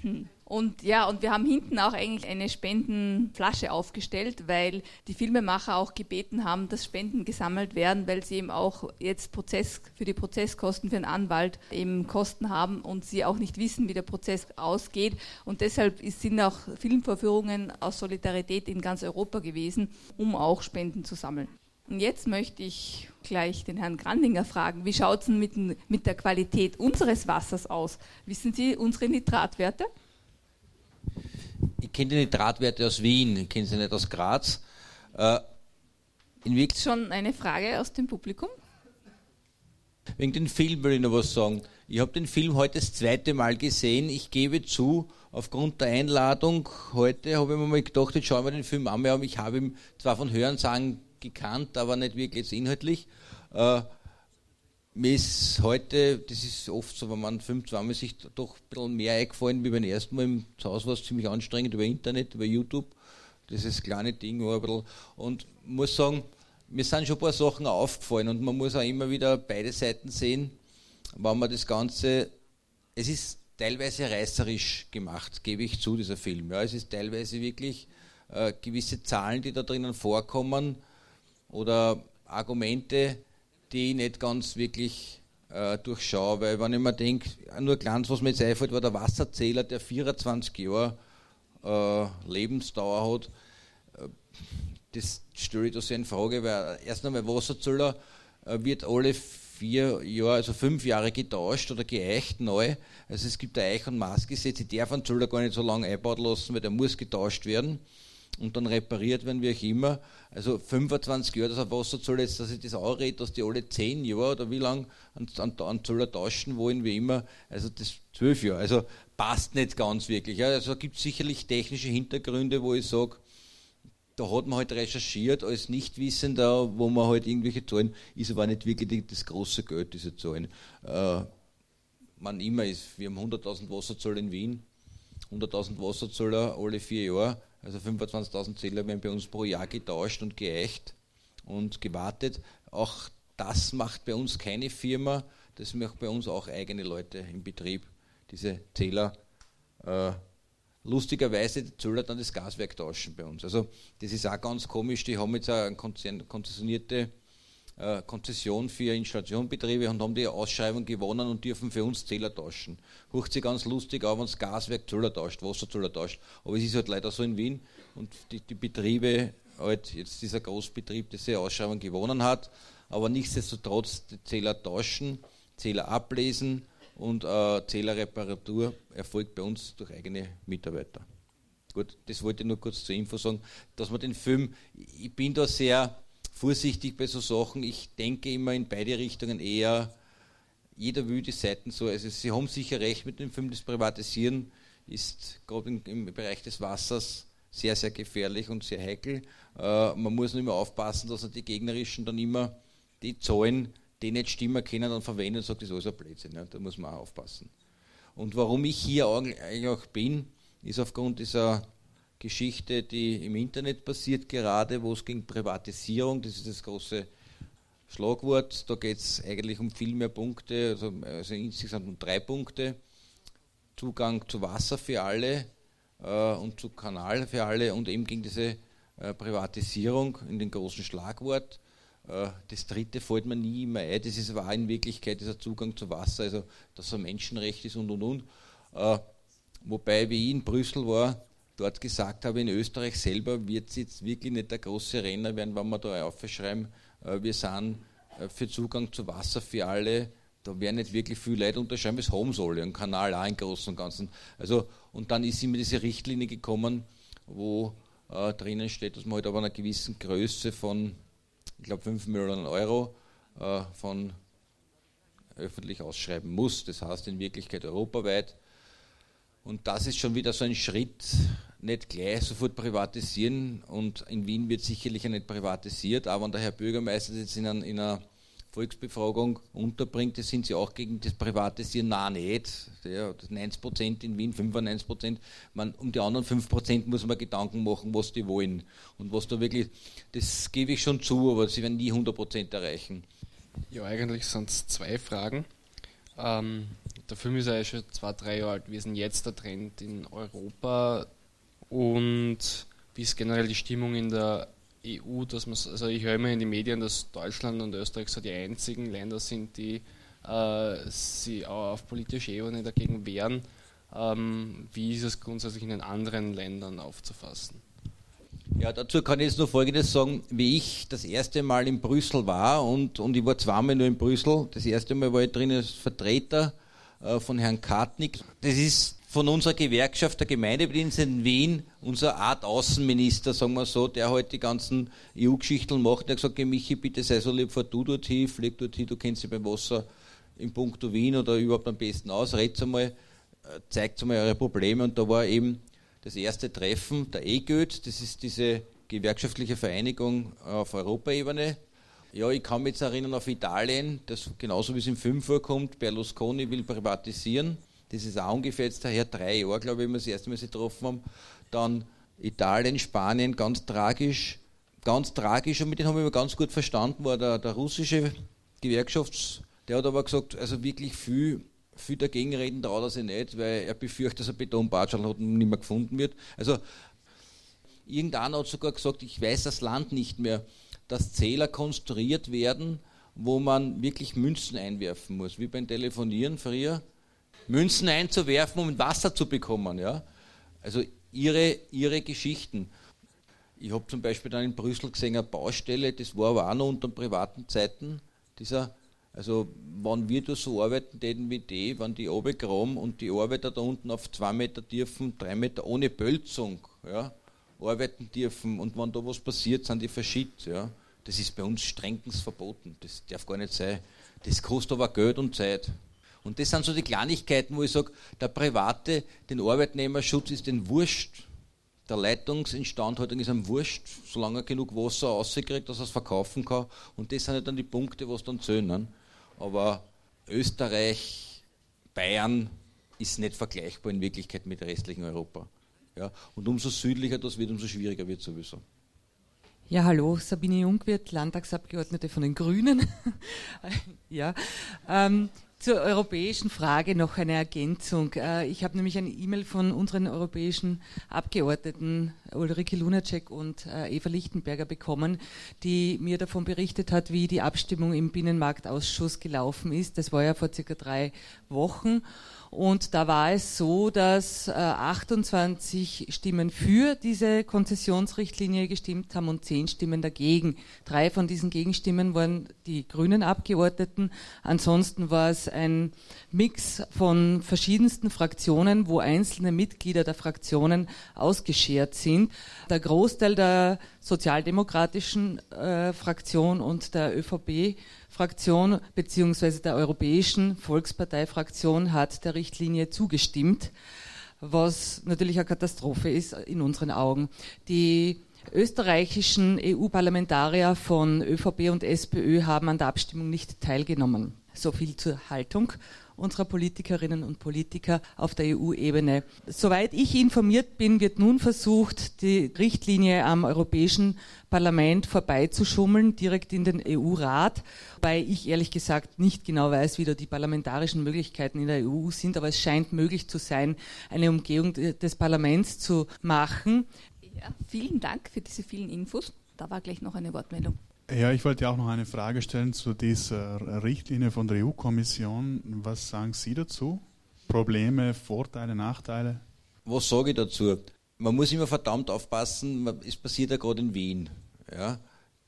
Hm. Und ja, und wir haben hinten auch eigentlich eine Spendenflasche aufgestellt, weil die Filmemacher auch gebeten haben, dass Spenden gesammelt werden, weil sie eben auch jetzt Prozess für die Prozesskosten für einen Anwalt eben Kosten haben und sie auch nicht wissen, wie der Prozess ausgeht. Und deshalb sind auch Filmvorführungen aus Solidarität in ganz Europa gewesen, um auch Spenden zu sammeln. Und jetzt möchte ich gleich den Herrn Grandinger fragen, wie schaut es denn mit, mit der Qualität unseres Wassers aus? Wissen Sie unsere Nitratwerte? Ich kenne die Nitratwerte aus Wien, ich kenne sie nicht aus Graz. Äh, Schon eine Frage aus dem Publikum? Wegen dem Film will ich noch was sagen. Ich habe den Film heute das zweite Mal gesehen. Ich gebe zu, aufgrund der Einladung heute habe ich mir mal gedacht, jetzt schauen wir den Film an. Ich habe ihn zwar von Hörensagen gekannt, aber nicht wirklich inhaltlich. Äh, mir ist heute, das ist oft so, wenn man fünf, zweimal sich doch ein bisschen mehr eingefallen wie beim ersten Mal. Im Haus war es ziemlich anstrengend über Internet, über YouTube. Das ist das kleine Ding war ein bisschen. Und muss sagen, mir sind schon ein paar Sachen aufgefallen und man muss auch immer wieder beide Seiten sehen, wenn man das Ganze, es ist teilweise reißerisch gemacht, gebe ich zu, dieser Film. Ja, es ist teilweise wirklich äh, gewisse Zahlen, die da drinnen vorkommen oder Argumente, die ich nicht ganz wirklich äh, durchschaue, weil wenn ich mir denke, nur ganz, was mir jetzt einfällt, war der Wasserzähler, der 24 Jahre äh, Lebensdauer hat. Äh, das stelle ich da sehr in Frage, weil erst einmal Wasserzähler äh, wird alle vier Jahre, also fünf Jahre getauscht oder geeicht neu. Also es gibt ein Eich- und Maßgesetz, ich darf einen Zöller gar nicht so lange einbauen lassen, weil der muss getauscht werden und dann repariert werden, wie auch immer. Also 25 Jahre, das auf Wasser soll jetzt, dass ich das auch rede, dass die alle 10 Jahre oder wie lange an, an, an Zöller tauschen wollen, wie immer. Also das 12 Jahre. Also passt nicht ganz wirklich. Also gibt es sicherlich technische Hintergründe, wo ich sage, da hat man halt recherchiert als Nichtwissender, wo man halt irgendwelche Zahlen, ist aber nicht wirklich das große Geld, diese Zahlen. Äh, man immer ist, wir haben 100.000 Wasserzöller in Wien, 100.000 Wasserzöller alle vier Jahre also 25.000 Zähler werden bei uns pro Jahr getauscht und geeicht und gewartet. Auch das macht bei uns keine Firma, das macht bei uns auch eigene Leute im Betrieb, diese Zähler. Äh, lustigerweise die Zöller dann das Gaswerk tauschen bei uns. Also das ist auch ganz komisch, die haben jetzt eine konzessionierte Konzession für Installationbetriebe und haben die Ausschreibung gewonnen und dürfen für uns Zähler tauschen. Hucht sich ganz lustig auch, wenn das Gaswerk Zähler tauscht, Wasserzähler tauscht. Aber es ist halt leider so in Wien und die, die Betriebe, halt jetzt dieser Großbetrieb, der diese Ausschreibung gewonnen hat, aber nichtsdestotrotz die Zähler tauschen, Zähler ablesen und äh, Zählerreparatur erfolgt bei uns durch eigene Mitarbeiter. Gut, das wollte ich nur kurz zur Info sagen, dass man den Film, ich bin da sehr vorsichtig bei so Sachen. Ich denke immer in beide Richtungen eher, jeder will die Seiten so. Also Sie haben sicher recht mit dem Film, das Privatisieren ist gerade im, Bereich des Wassers sehr, sehr gefährlich und sehr heikel. Äh, man muss nur immer aufpassen, dass die Gegnerischen dann immer die Zahlen, die nicht stimmen können, dann verwenden und sagen, das ist alles ein Blödsinn. Ja, da muss man auch aufpassen. Und warum ich hier eigentlich auch bin, ist aufgrund dieser Geschichte, die im Internet passiert gerade, wo es gegen Privatisierung, das ist das große Schlagwort, da geht es eigentlich um viel mehr Punkte, also, also, insgesamt um drei Punkte. Zugang zu Wasser für alle äh, und zu Kanal für alle und eben gegen diese äh, Privatisierung in den großen Schlagwort. Äh, das dritte fällt mir nie mehr ein, das ist auch in Wirklichkeit dieser Zugang zu Wasser, also dass ein Menschenrecht ist und und und. Äh, wobei, wie ich in Brüssel war, dort gesagt habe, in Österreich selber wird es jetzt wirklich nicht der große Renner werden, wenn wir da aufschreiben, äh, wir sind für Zugang zu Wasser für alle, da werden nicht wirklich viele Leute unterschreiben, es haben soll, ein Kanal auch im Großen und Ganzen. Also, und dann ist immer diese Richtlinie gekommen, wo äh, drinnen steht, dass man halt aber einer gewissen Größe von ich glaube, 5 Millionen Euro äh, von öffentlich ausschreiben muss. Das heißt in Wirklichkeit europaweit. Und das ist schon wieder so ein Schritt, nicht gleich sofort privatisieren. Und in Wien wird sicherlich nicht privatisiert, aber wenn der Herr Bürgermeister jetzt in einer Volksbefragung unterbringt, das sind sie auch gegen das Privatisieren, nein, nicht. Ja, 90% in Wien, 95%. Man, um die anderen 5% muss man Gedanken machen, was die wollen. Und was da wirklich, das gebe ich schon zu, aber sie werden nie 100% erreichen. Ja, eigentlich sind es zwei Fragen. Ähm, der Film ist ja schon zwei, drei Jahre alt. Wie ist denn jetzt der Trend in Europa und wie ist generell die Stimmung in der EU, dass man, also ich höre immer in den Medien, dass Deutschland und Österreich so die einzigen Länder sind, die äh, sie auch auf politischer Ebene dagegen wehren. Ähm, wie ist es grundsätzlich in den anderen Ländern aufzufassen? Ja, dazu kann ich jetzt nur Folgendes sagen. Wie ich das erste Mal in Brüssel war und, und ich war zweimal nur in Brüssel, das erste Mal war ich drin als Vertreter von Herrn Kartnick. Das ist von unserer Gewerkschaft der Gemeindedienst in Wien, unser Art Außenminister, sagen wir so, der halt die ganzen EU-Geschichten macht, der hat gesagt, Michi, bitte sei so lieb, fahr du dort hin, flieg dort hin, du kennst dich beim Wasser in puncto Wien oder überhaupt am besten aus, redet einmal, äh, zeigt einmal eure Probleme und da war eben das erste Treffen der EGÖT, das ist diese gewerkschaftliche Vereinigung auf Europaebene. Ja, ich kann mich jetzt erinnern auf Italien, das genauso wie es im Film vorkommt, Berlusconi will privatisieren das ist auch ungefähr jetzt daher drei Jahre, glaube ich, wenn wir das erste Mal sie getroffen haben. Dann Italien, Spanien, ganz tragisch. Ganz tragisch, und mit denen haben wir ganz gut verstanden, war der, der russische Gewerkschafts-, der hat aber gesagt, also wirklich viel, viel dagegen reden traut er sich nicht, weil er befürchtet, dass ein Betonbatschal nicht mehr gefunden wird. Also, irgendeiner hat sogar gesagt, ich weiß das Land nicht mehr, dass Zähler konstruiert werden, wo man wirklich Münzen einwerfen muss, wie beim Telefonieren früher. Münzen einzuwerfen, um Wasser zu bekommen. Ja? Also ihre, ihre Geschichten. Ich habe zum Beispiel dann in Brüssel gesehen eine Baustelle, das war aber auch noch unter privaten Zeiten. Dieser, also wenn wir da so arbeiten täten wie die, wenn die runtergraben und die Arbeiter da unten auf zwei Meter dürfen, drei Meter ohne Bölzung ja, arbeiten dürfen und wenn da was passiert, sind die verschickt. Ja. Das ist bei uns strengstens verboten. Das darf gar nicht sein. Das kostet aber Geld und Zeit. Und das sind so die Kleinigkeiten, wo ich sage, der Private, den Arbeitnehmerschutz ist den Wurscht. Der Leitungsinstandhaltung ist ihm wurscht, solange er genug Wasser rauskriegt, dass er es verkaufen kann. Und das sind ja dann die Punkte, was dann zählen. Aber Österreich, Bayern ist nicht vergleichbar in Wirklichkeit mit restlichen Europa. Ja, und umso südlicher das wird, umso schwieriger wird sowieso. Ja, hallo, Sabine Jungwirth, Landtagsabgeordnete von den Grünen. (laughs) ja, ähm, zur europäischen Frage noch eine Ergänzung. Äh, ich habe nämlich eine E-Mail von unseren europäischen Abgeordneten Ulrike Lunacek und äh, Eva Lichtenberger bekommen, die mir davon berichtet hat, wie die Abstimmung im Binnenmarktausschuss gelaufen ist. Das war ja vor circa drei Wochen. Und da war es so, dass äh, 28 Stimmen für diese Konzessionsrichtlinie gestimmt haben und 10 Stimmen dagegen. Drei von diesen Gegenstimmen waren die grünen Abgeordneten. Ansonsten war es ein Mix von verschiedensten Fraktionen, wo einzelne Mitglieder der Fraktionen ausgeschert sind. Der Großteil der sozialdemokratischen äh, Fraktion und der ÖVP Fraktion beziehungsweise der Europäischen Volkspartei-Fraktion hat der Richtlinie zugestimmt, was natürlich eine Katastrophe ist in unseren Augen. Die österreichischen EU-Parlamentarier von ÖVP und SPÖ haben an der Abstimmung nicht teilgenommen. So viel zur Haltung unserer Politikerinnen und Politiker auf der EU-Ebene. Soweit ich informiert bin, wird nun versucht, die Richtlinie am Europäischen Parlament vorbeizuschummeln, direkt in den EU-Rat, wobei ich ehrlich gesagt nicht genau weiß, wie da die parlamentarischen Möglichkeiten in der EU sind, aber es scheint möglich zu sein, eine Umgehung des Parlaments zu machen. Ja, vielen Dank für diese vielen Infos. Da war gleich noch eine Wortmeldung. Ja, ich wollte auch noch eine Frage stellen zu dieser Richtlinie von der EU-Kommission. Was sagen Sie dazu? Probleme, Vorteile, Nachteile? Was sage ich dazu? Man muss immer verdammt aufpassen, es passiert ja gerade in Wien. Ja?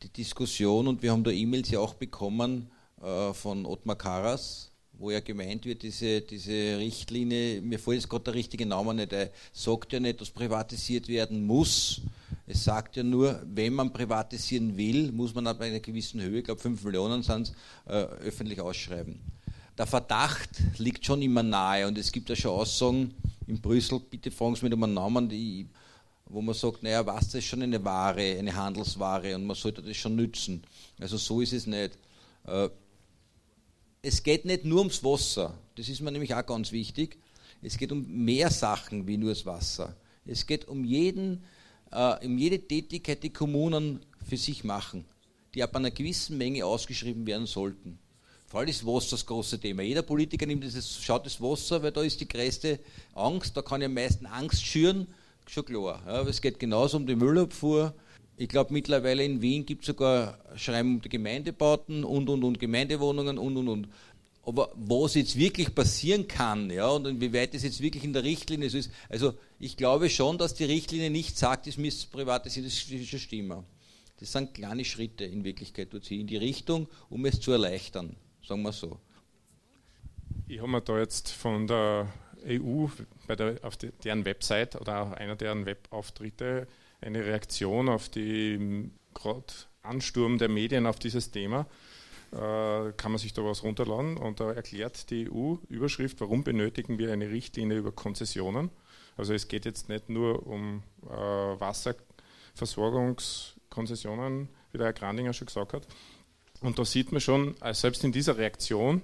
Die Diskussion, und wir haben da E-Mails ja auch bekommen äh, von Ottmar Karas, wo ja gemeint wird, diese, diese Richtlinie, mir fällt jetzt gerade der richtige Name nicht, er sagt ja nicht, dass privatisiert werden muss. Es sagt ja nur, wenn man privatisieren will, muss man ab einer gewissen Höhe, ich glaube 5 Millionen sind es, äh, öffentlich ausschreiben. Der Verdacht liegt schon immer nahe und es gibt ja schon Aussagen in Brüssel, bitte fragen Sie mit einem Namen, die, wo man sagt, naja, Wasser ist schon eine Ware, eine Handelsware und man sollte das schon nützen. Also so ist es nicht. Äh, es geht nicht nur ums Wasser, das ist mir nämlich auch ganz wichtig. Es geht um mehr Sachen wie nur das Wasser. Es geht um, jeden, äh, jede Tätigkeit, die Kommunen für sich machen, die ab einer gewissen Menge ausgeschrieben werden sollten. Vor allem ist Wasser das große Thema. Jeder Politiker nimmt das, schaut das Wasser, weil da ist die größte Angst, da kann ich am meisten Angst schüren, schon klar. Ja, aber es geht genauso um die Müllabfuhr, ich glaube, mittlerweile in Wien gibt es sogar Schreiben um die Gemeindebauten und, und, und Gemeindewohnungen und, und, und. Aber was jetzt wirklich passieren kann, ja, und inwieweit das jetzt wirklich in der Richtlinie so ist, also ich glaube schon, dass die Richtlinie nicht sagt, es müsste privatisieren, das ist schon Stimme. Das sind kleine Schritte in Wirklichkeit tut sie in die Richtung, um es zu erleichtern, sagen wir so. Ich habe mir da jetzt von der EU bei der, auf die, deren Website oder auch einer deren Webauftritte eine Reaktion auf den Ansturm der Medien auf dieses Thema. Äh, kann man sich da was runterladen und da erklärt die EU Überschrift, warum benötigen wir eine Richtlinie über Konzessionen. Also es geht jetzt nicht nur um äh, Wasserversorgungskonzessionen, wie der Herr Grandinger schon gesagt hat. Und da sieht man schon, äh, selbst in dieser Reaktion,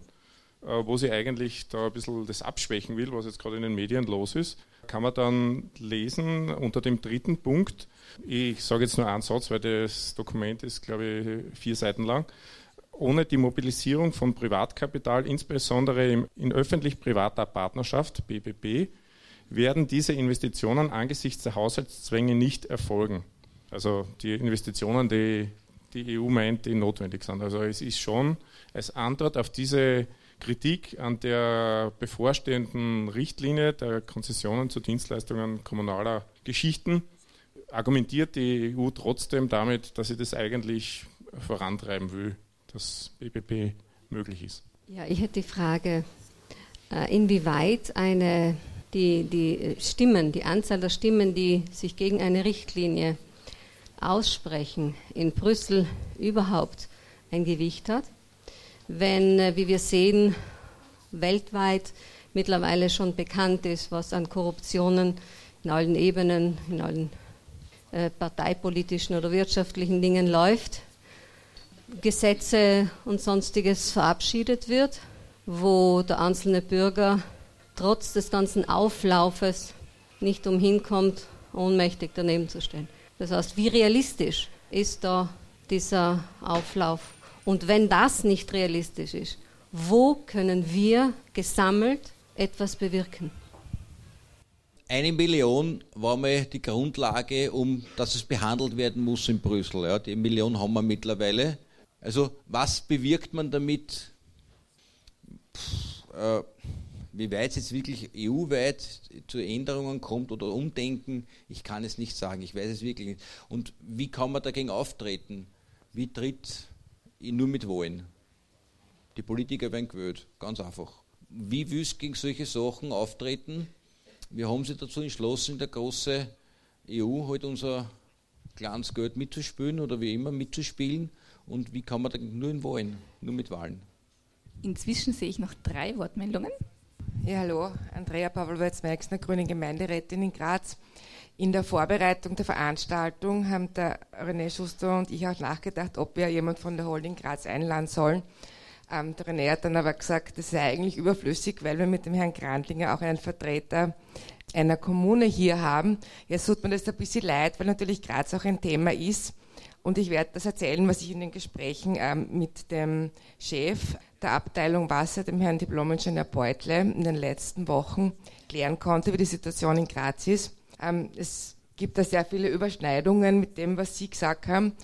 äh, wo sie eigentlich da ein bisschen das abschwächen will, was jetzt gerade in den Medien los ist, kann man dann lesen unter dem dritten Punkt. Ich sage jetzt nur einen Satz, weil das Dokument ist, glaube ich, vier Seiten lang. Ohne die Mobilisierung von Privatkapital, insbesondere in öffentlich-privater Partnerschaft, BBB, werden diese Investitionen angesichts der Haushaltszwänge nicht erfolgen. Also die Investitionen, die die EU meint, die notwendig sind. Also es ist schon als Antwort auf diese Kritik an der bevorstehenden Richtlinie der Konzessionen zu Dienstleistungen kommunaler Geschichten argumentiert die EU trotzdem damit, dass sie das eigentlich vorantreiben will, dass BBP möglich ist. Ja, ich hätte die Frage, äh, inwieweit eine, die, die Stimmen, die Anzahl der Stimmen, die sich gegen eine Richtlinie aussprechen, in Brüssel überhaupt ein Gewicht hat wenn, äh, wie wir sehen, weltweit mittlerweile schon bekannt ist, was an Korruptionen in allen Ebenen, in allen äh, parteipolitischen oder wirtschaftlichen Dingen läuft, Gesetze und sonstiges verabschiedet wird, wo der einzelne Bürger trotz des ganzen Auflaufes nicht umhin kommt, ohnmächtig daneben zu stehen. Das heißt, wie realistisch ist da dieser Auflauf und wenn das nicht realistisch ist, wo können wir gesammelt etwas bewirken? Eine Million war mal die Grundlage, um dass es behandelt werden muss in Brüssel. Ja, die Million haben wir mittlerweile. Also was bewirkt man damit? Äh, wie weit es jetzt wirklich EU-weit zu Änderungen kommt oder Umdenken, ich kann es nicht sagen. Ich weiß es wirklich nicht. Und wie kann man dagegen auftreten? Wie tritt nur mit Wahlen. Die Politiker werden gewählt, ganz einfach. Wie willst du gegen solche Sachen auftreten? Wir haben sich dazu entschlossen, in der großen EU halt unser kleines Geld mitzuspielen oder wie immer mitzuspielen. Und wie kann man da nur in Wahlen, nur mit Wahlen? Inzwischen sehe ich noch drei Wortmeldungen. Ja, hallo, Andrea Pawlowitz-Meixner, Grüne Gemeinderätin in Graz. In der Vorbereitung der Veranstaltung haben der René Schuster und ich auch nachgedacht, ob wir jemand von der Holding Graz einladen sollen. Ähm, der René hat dann aber gesagt, das sei eigentlich überflüssig, weil wir mit dem Herrn Grandlinger auch einen Vertreter einer Kommune hier haben. Jetzt tut mir das ein bisschen leid, weil natürlich Graz auch ein Thema ist. Und ich werde das erzählen, was ich in den Gesprächen ähm, mit dem Chef der Abteilung Wasser, dem Herrn Diplom-Ingenieur Beutle, in den letzten Wochen klären konnte, wie die Situation in Graz ist. Ähm, es gibt da sehr viele Überschneidungen mit dem, was Sie gesagt haben.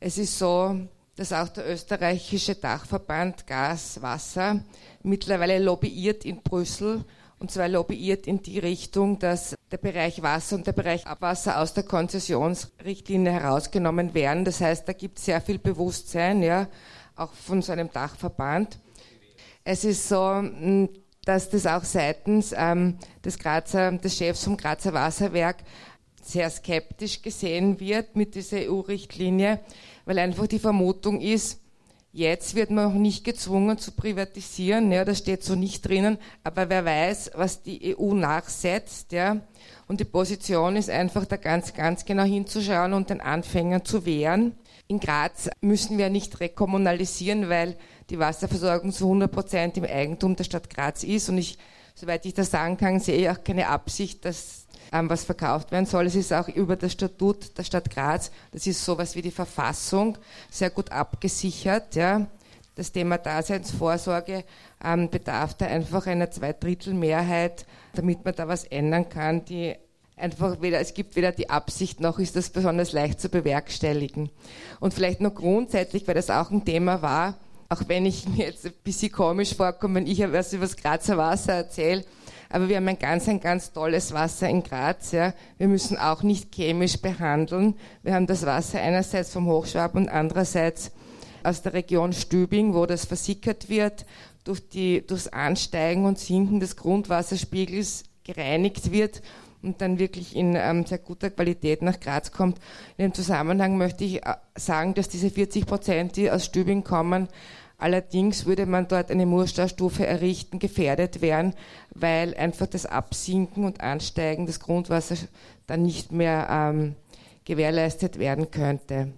Es ist so, dass auch der österreichische Dachverband Gas, Wasser mittlerweile lobbyiert in Brüssel und zwar lobbyiert in die Richtung, dass der Bereich Wasser und der Bereich Abwasser aus der Konzessionsrichtlinie herausgenommen werden. Das heißt, da gibt es sehr viel Bewusstsein, ja, auch von so einem Dachverband. Es ist so, dass das auch seitens ähm, des, Grazer, des Chefs vom Grazer Wasserwerk sehr skeptisch gesehen wird mit dieser EU-Richtlinie, weil einfach die Vermutung ist, jetzt wird man auch nicht gezwungen zu privatisieren, ja, das steht so nicht drinnen, aber wer weiß, was die EU nachsetzt, ja, und die Position ist einfach da ganz, ganz genau hinzuschauen und den Anfängern zu wehren. In Graz müssen wir nicht rekommunalisieren, weil die Wasserversorgung zu 100 Prozent im Eigentum der Stadt Graz ist. Und ich, soweit ich das sagen kann, sehe ich auch keine Absicht, dass was verkauft werden soll. Es ist auch über das Statut der Stadt Graz, das ist sowas wie die Verfassung, sehr gut abgesichert. Ja. Das Thema Daseinsvorsorge ähm, bedarf da einfach einer Zweidrittelmehrheit, damit man da was ändern kann, die einfach weder, es gibt weder die Absicht noch ist das besonders leicht zu bewerkstelligen. Und vielleicht noch grundsätzlich, weil das auch ein Thema war, auch wenn ich (laughs) mir jetzt ein bisschen komisch vorkomme, wenn ich was über das Grazer Wasser erzähle, aber wir haben ein ganz, ein ganz tolles Wasser in Graz. Ja. Wir müssen auch nicht chemisch behandeln. Wir haben das Wasser einerseits vom Hochschwab und andererseits aus der Region Stübing, wo das versickert wird, durch die, durchs Ansteigen und Sinken des Grundwasserspiegels gereinigt wird und dann wirklich in ähm, sehr guter Qualität nach Graz kommt. In dem Zusammenhang möchte ich äh, sagen, dass diese 40 Prozent, die aus Stübing kommen, allerdings würde man dort eine Murstaustufe errichten, gefährdet werden, weil einfach das Absinken und Ansteigen des Grundwassers dann nicht mehr ähm, gewährleistet werden könnte.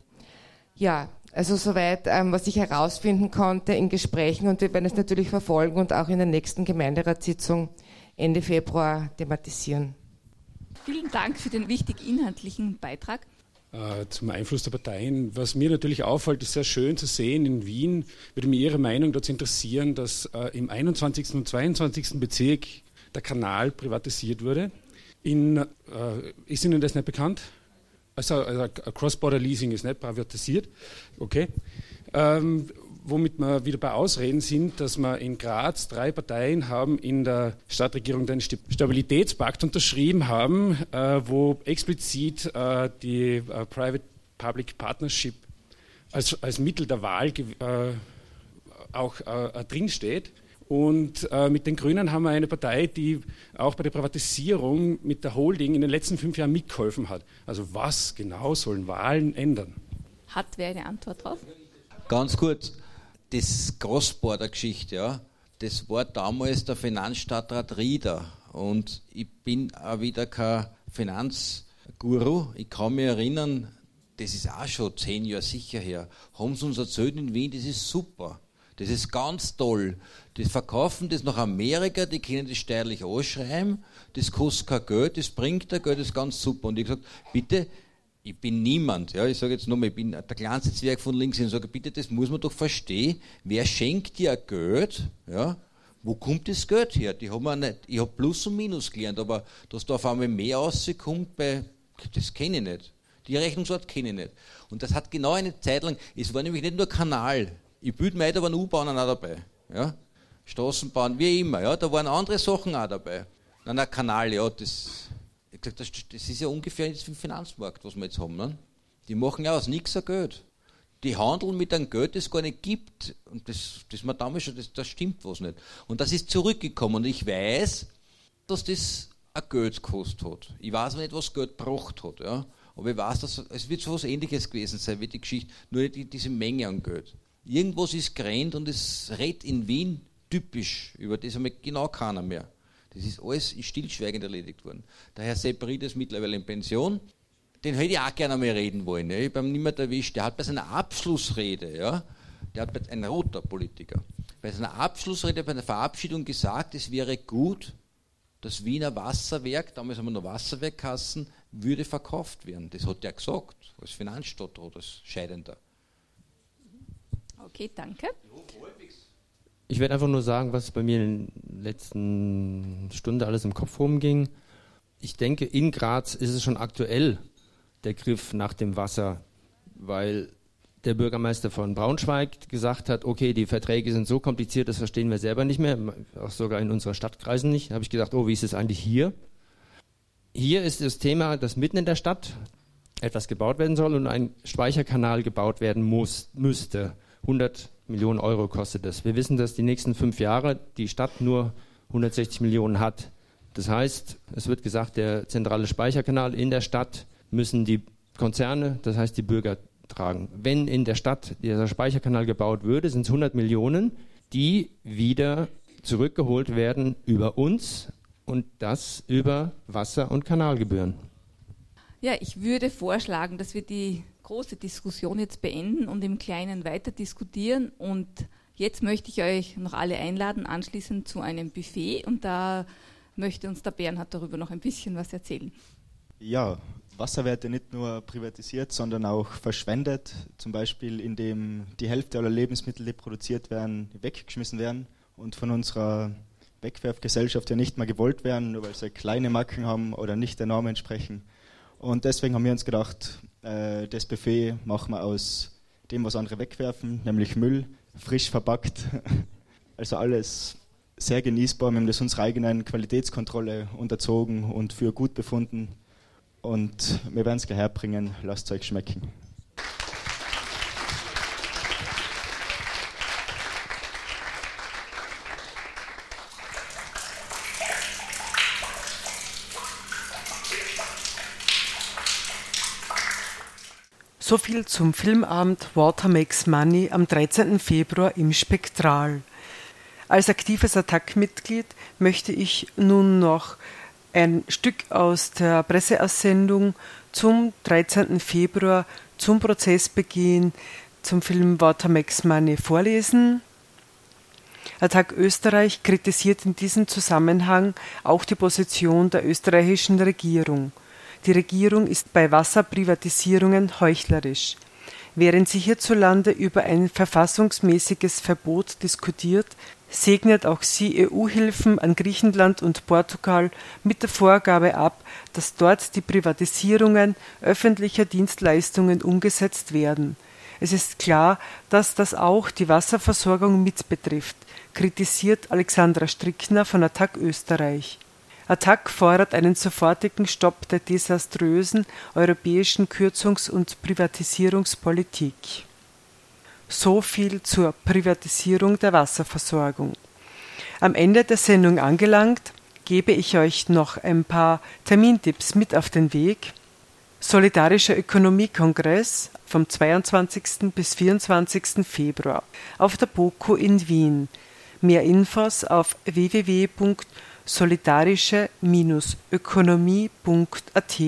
Ja, also soweit, ähm, was ich herausfinden konnte in Gesprächen und wir werden es natürlich verfolgen und auch in der nächsten Gemeinderatssitzung Ende Februar thematisieren. Vielen Dank für den wichtig inhaltlichen Beitrag. Äh, zum Einfluss der Parteien. Was mir natürlich auffällt, ist sehr schön zu sehen, in Wien würde mich Ihre Meinung dazu interessieren, dass äh, im 21. und 22. Bezirk der Kanal privatisiert wurde. In, äh, ist Ihnen das nicht bekannt? Also, also Cross-Border Leasing ist nicht privatisiert. Okay. Ähm, womit wir wieder bei Ausreden sind, dass wir in Graz drei Parteien haben in der Stadtregierung den Stabilitätspakt unterschrieben haben, äh, wo explizit äh, die äh, Private-Public Partnership als, als Mittel der Wahl äh, auch äh, drinsteht. Und äh, mit den Grünen haben wir eine Partei, die auch bei der Privatisierung mit der Holding in den letzten fünf Jahren mitgeholfen hat. Also was genau sollen Wahlen ändern? Hat wer eine Antwort drauf? Ganz kurz das Cross-Border-Geschichte, ja, das war damals der Finanzstadtrat Rieder. Und ich bin auch wieder kein Finanzguru. Ich kann mich erinnern, das ist auch schon zehn Jahre sicher her, haben sie uns erzählt in Wien, das ist super. Das ist ganz toll. Die verkaufen das nach Amerika, die können das steuerlich anschreiben, das kostet kein Geld, das bringt der Geld, das ist ganz super. Und ich gesagt, bitte ich bin niemand, ja, ich sage jetzt nochmal, ich bin der kleinste Zwerg von links und sage, bitte, das muss man doch verstehen, wer schenkt dir Geld, ja, wo kommt das Geld her? Die haben nicht, ich habe Plus und Minus gelernt, aber dass da auf einmal mehr rauskommt, bei, das kenne ich nicht. Die Rechnungsart kenne ich nicht. Und das hat genau eine Zeit lang, es war nämlich nicht nur Kanal, ich bilde mir da waren U-Bahnen auch dabei, ja, Straßenbahn, wie immer, ja, da waren andere Sachen auch dabei. Nein, ein Kanal, ja, das, gesagt, das, das ist ja ungefähr jetzt wie Finanzmarkt, was wir jetzt haben. Ne? Die machen ja aus nichts ein Geld. Die handeln mit einem Geld, das es gar nicht gibt. Und das, das man damals schon, das, das stimmt was nicht. Und das ist zurückgekommen. Und ich weiß, dass das ein Geld gekostet hat. Ich weiß nicht, was Geld gebracht hat. Ja? Aber ich weiß, dass es wird so etwas Ähnliches gewesen sein wie die Geschichte, nur die, diese Menge an Geld. Irgendwas ist gerannt und es redet in Wien typisch. Über das wir genau keiner mehr. Das ist alles stillschweigend erledigt worden. Der Herr Sepperied ist mittlerweile in Pension. Den hätte ich auch gerne einmal reden wollen. Ja. Ich habe ihn niemand erwischt. Der hat bei seiner Abschlussrede, ja, der hat ein roter Politiker, bei seiner Abschlussrede, bei der Verabschiedung gesagt, es wäre gut, das Wiener Wasserwerk, damals haben wir noch Wasserwerkkassen, würde verkauft werden. Das hat er gesagt, als Finanzstadt oder als Scheidender. Okay, danke. Ich werde einfach nur sagen, was bei mir in der letzten Stunde alles im Kopf rumging. Ich denke, in Graz ist es schon aktuell der Griff nach dem Wasser, weil der Bürgermeister von Braunschweig gesagt hat, okay, die Verträge sind so kompliziert, das verstehen wir selber nicht mehr, auch sogar in unseren Stadtkreisen nicht. Da habe ich gedacht, oh, wie ist es eigentlich hier? Hier ist das Thema, dass mitten in der Stadt etwas gebaut werden soll und ein Speicherkanal gebaut werden muss, müsste. 100 Millionen Euro kostet das. Wir wissen, dass die nächsten fünf Jahre die Stadt nur 160 Millionen hat. Das heißt, es wird gesagt, der zentrale Speicherkanal in der Stadt müssen die Konzerne, das heißt die Bürger tragen. Wenn in der Stadt dieser Speicherkanal gebaut würde, sind es 100 Millionen, die wieder zurückgeholt werden über uns und das über Wasser- und Kanalgebühren. Ja, ich würde vorschlagen, dass wir die große Diskussion jetzt beenden und im Kleinen weiter diskutieren. Und jetzt möchte ich euch noch alle einladen, anschließend zu einem Buffet. Und da möchte uns der Bernhard darüber noch ein bisschen was erzählen. Ja, Wasser wird ja nicht nur privatisiert, sondern auch verschwendet. Zum Beispiel, indem die Hälfte aller Lebensmittel, die produziert werden, weggeschmissen werden und von unserer Wegwerfgesellschaft ja nicht mehr gewollt werden, nur weil sie kleine Macken haben oder nicht der Norm entsprechen. Und deswegen haben wir uns gedacht, äh, das Buffet machen wir aus dem, was andere wegwerfen, nämlich Müll, frisch verpackt. (laughs) Also alles sehr genießbar. Wir haben das unserer eigenen Qualitätskontrolle unterzogen und für gut befunden. Und wir werden es gleich herbringen. Lasst es euch schmecken. So viel zum Filmabend Water Makes Money am 13. Februar im Spektral. Als aktives Attack-Mitglied möchte ich nun noch ein Stück aus der Presseaussendung zum 13. Februar zum Prozessbeginn zum Film Water Makes Money vorlesen. Attac Österreich kritisiert in diesem Zusammenhang auch die Position der österreichischen Regierung. Die Regierung ist bei Wasserprivatisierungen heuchlerisch. Während sie hierzulande über ein verfassungsmäßiges Verbot diskutiert, segnet auch sie EU-Hilfen an Griechenland und Portugal mit der Vorgabe ab, dass dort die Privatisierungen öffentlicher Dienstleistungen umgesetzt werden. Es ist klar, dass das auch die Wasserversorgung mitbetrifft, kritisiert Alexandra Strickner von Attac Österreich. Attac fordert einen sofortigen Stopp der desaströsen europäischen Kürzungs- und Privatisierungspolitik. So viel zur Privatisierung der Wasserversorgung. Am Ende der Sendung angelangt, gebe ich euch noch ein paar Termintipps mit auf den Weg. Solidarischer Ökonomiekongress vom 22. bis 24. Februar auf der BOKU in Wien. Mehr Infos auf www solidarische-ökonomie.at.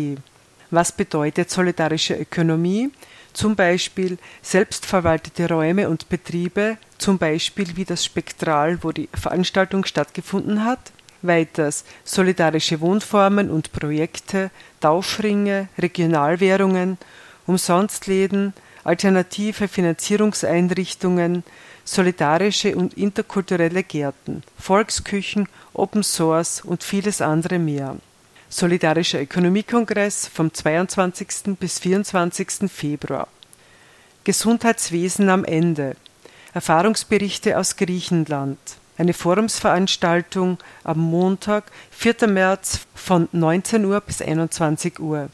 Was bedeutet solidarische Ökonomie? Zum Beispiel selbstverwaltete Räume und Betriebe, zum Beispiel wie das Spektral, wo die Veranstaltung stattgefunden hat. Weiters solidarische Wohnformen und Projekte, Tauschringe, Regionalwährungen, Umsonstläden, alternative Finanzierungseinrichtungen, solidarische und interkulturelle Gärten, Volksküchen, Open Source und vieles andere mehr. Solidarischer Ökonomiekongress vom 22. bis 24. Februar. Gesundheitswesen am Ende. Erfahrungsberichte aus Griechenland. Eine Forumsveranstaltung am Montag, 4. März von 19 Uhr bis 21 Uhr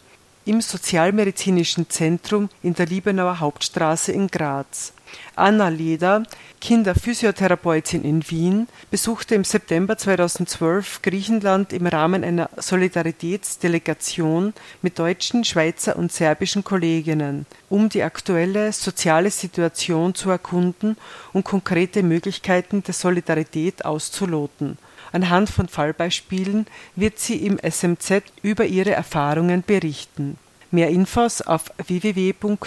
im Sozialmedizinischen Zentrum in der Liebenauer Hauptstraße in Graz. Anna Leder, Kinderphysiotherapeutin in Wien, besuchte im September 2012 Griechenland im Rahmen einer Solidaritätsdelegation mit deutschen, Schweizer und serbischen Kolleginnen, um die aktuelle soziale Situation zu erkunden und konkrete Möglichkeiten der Solidarität auszuloten. Anhand von Fallbeispielen wird sie im SMZ über ihre Erfahrungen berichten. Mehr Infos auf www.smz.at.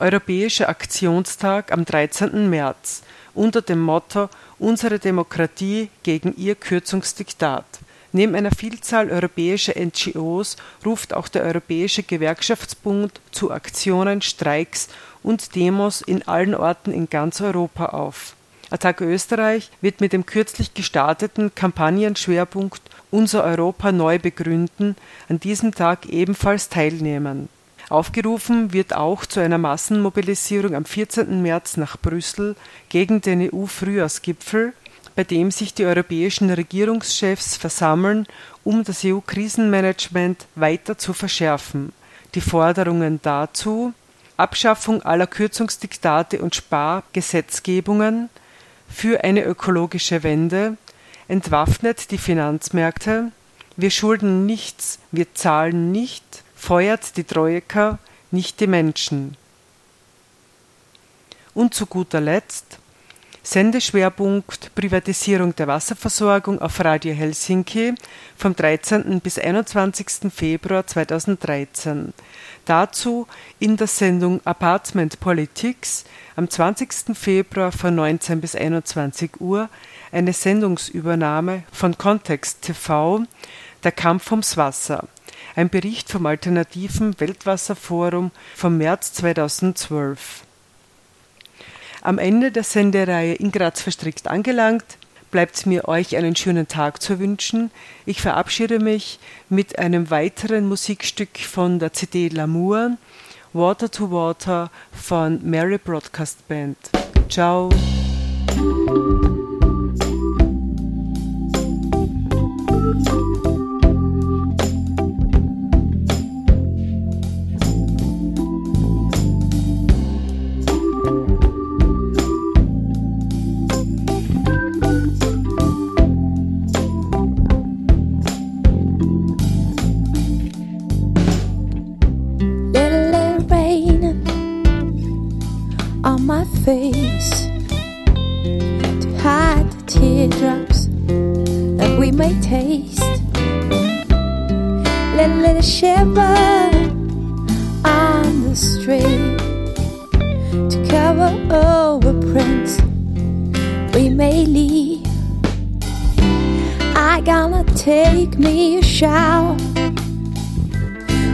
Europäischer Aktionstag am 13. März unter dem Motto Unsere Demokratie gegen ihr Kürzungsdiktat. Neben einer Vielzahl europäischer NGOs ruft auch der Europäische Gewerkschaftsbund zu Aktionen, Streiks und Demos in allen Orten in ganz Europa auf. Attacke Österreich wird mit dem kürzlich gestarteten Kampagnenschwerpunkt Unser Europa neu begründen an diesem Tag ebenfalls teilnehmen Aufgerufen wird auch zu einer Massenmobilisierung am 14. März nach Brüssel gegen den EU-Frühjahrsgipfel, bei dem sich die europäischen Regierungschefs versammeln, um das EU-Krisenmanagement weiter zu verschärfen. Die Forderungen dazu Abschaffung aller Kürzungsdiktate und Spargesetzgebungen für eine ökologische Wende, entwaffnet die Finanzmärkte, wir schulden nichts, wir zahlen nicht, feuert die Troika, nicht die Menschen. Und zu guter Letzt Sendeschwerpunkt Privatisierung der Wasserversorgung auf Radio Helsinki vom 13. bis 21. Februar 2013. Dazu in der Sendung Apartment Politics am 20. Februar von 19 bis 21 Uhr eine Sendungsübernahme von Kontext TV Der Kampf ums Wasser. Ein Bericht vom alternativen Weltwasserforum vom März 2012. Am Ende der Sendereihe in Graz verstrickt angelangt, bleibt mir euch einen schönen Tag zu wünschen. Ich verabschiede mich mit einem weiteren Musikstück von der CD L'amour, Water to Water von Mary Broadcast Band. Ciao. Face to hide the teardrops that we may taste. Let little shiver on the street to cover over prints we may leave. I gonna take me a shower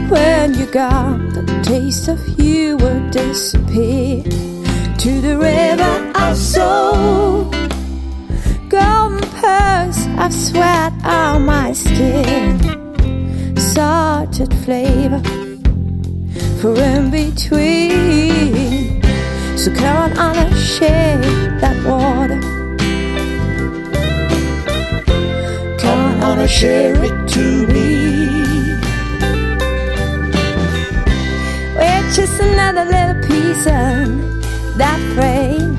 when you got the taste of you will disappear to the river of soul. Golden pearls of sweat on my skin, salted flavor for in between. So come on and share that water. Come on share it to me. We're just another little piece of that frame.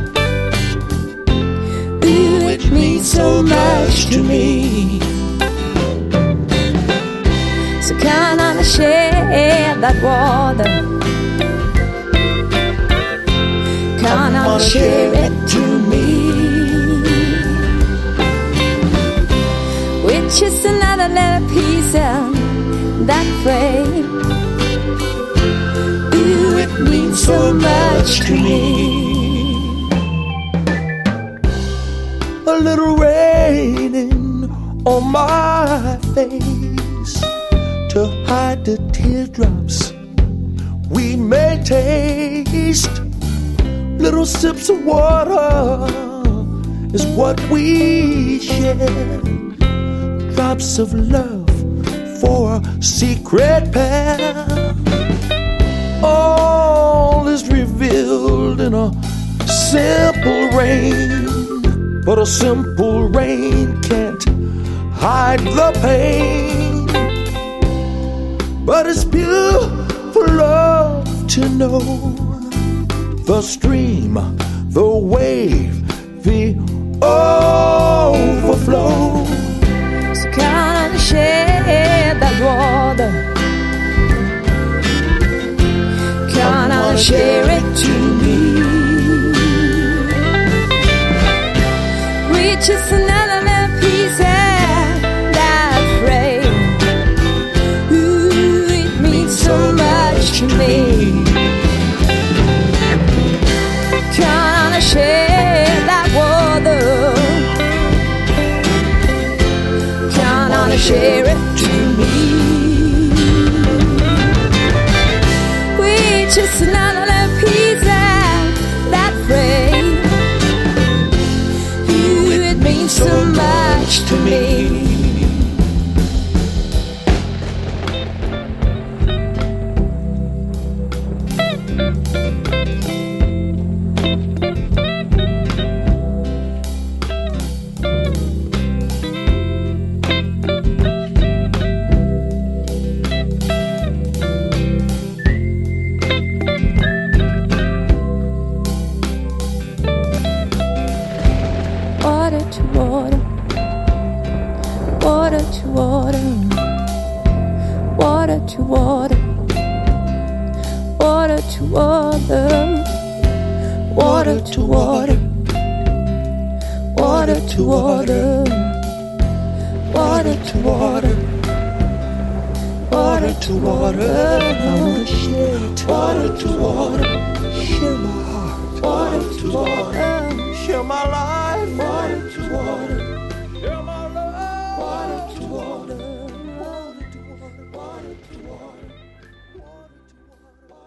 Ooh, it means so much to me. So on and share that water. On and share it to me. Which is another little piece of that frame means so much to me. A little raining on my face to hide the teardrops we may taste. Little sips of water is what we share. Drops of love for a secret pair oh. Is revealed in a simple rain. But a simple rain can't hide the pain. But it's beautiful love to know the stream, the wave, the overflow. Share it to me. Reach just another little piece of that frame. Ooh, it means so much to me. Share that share.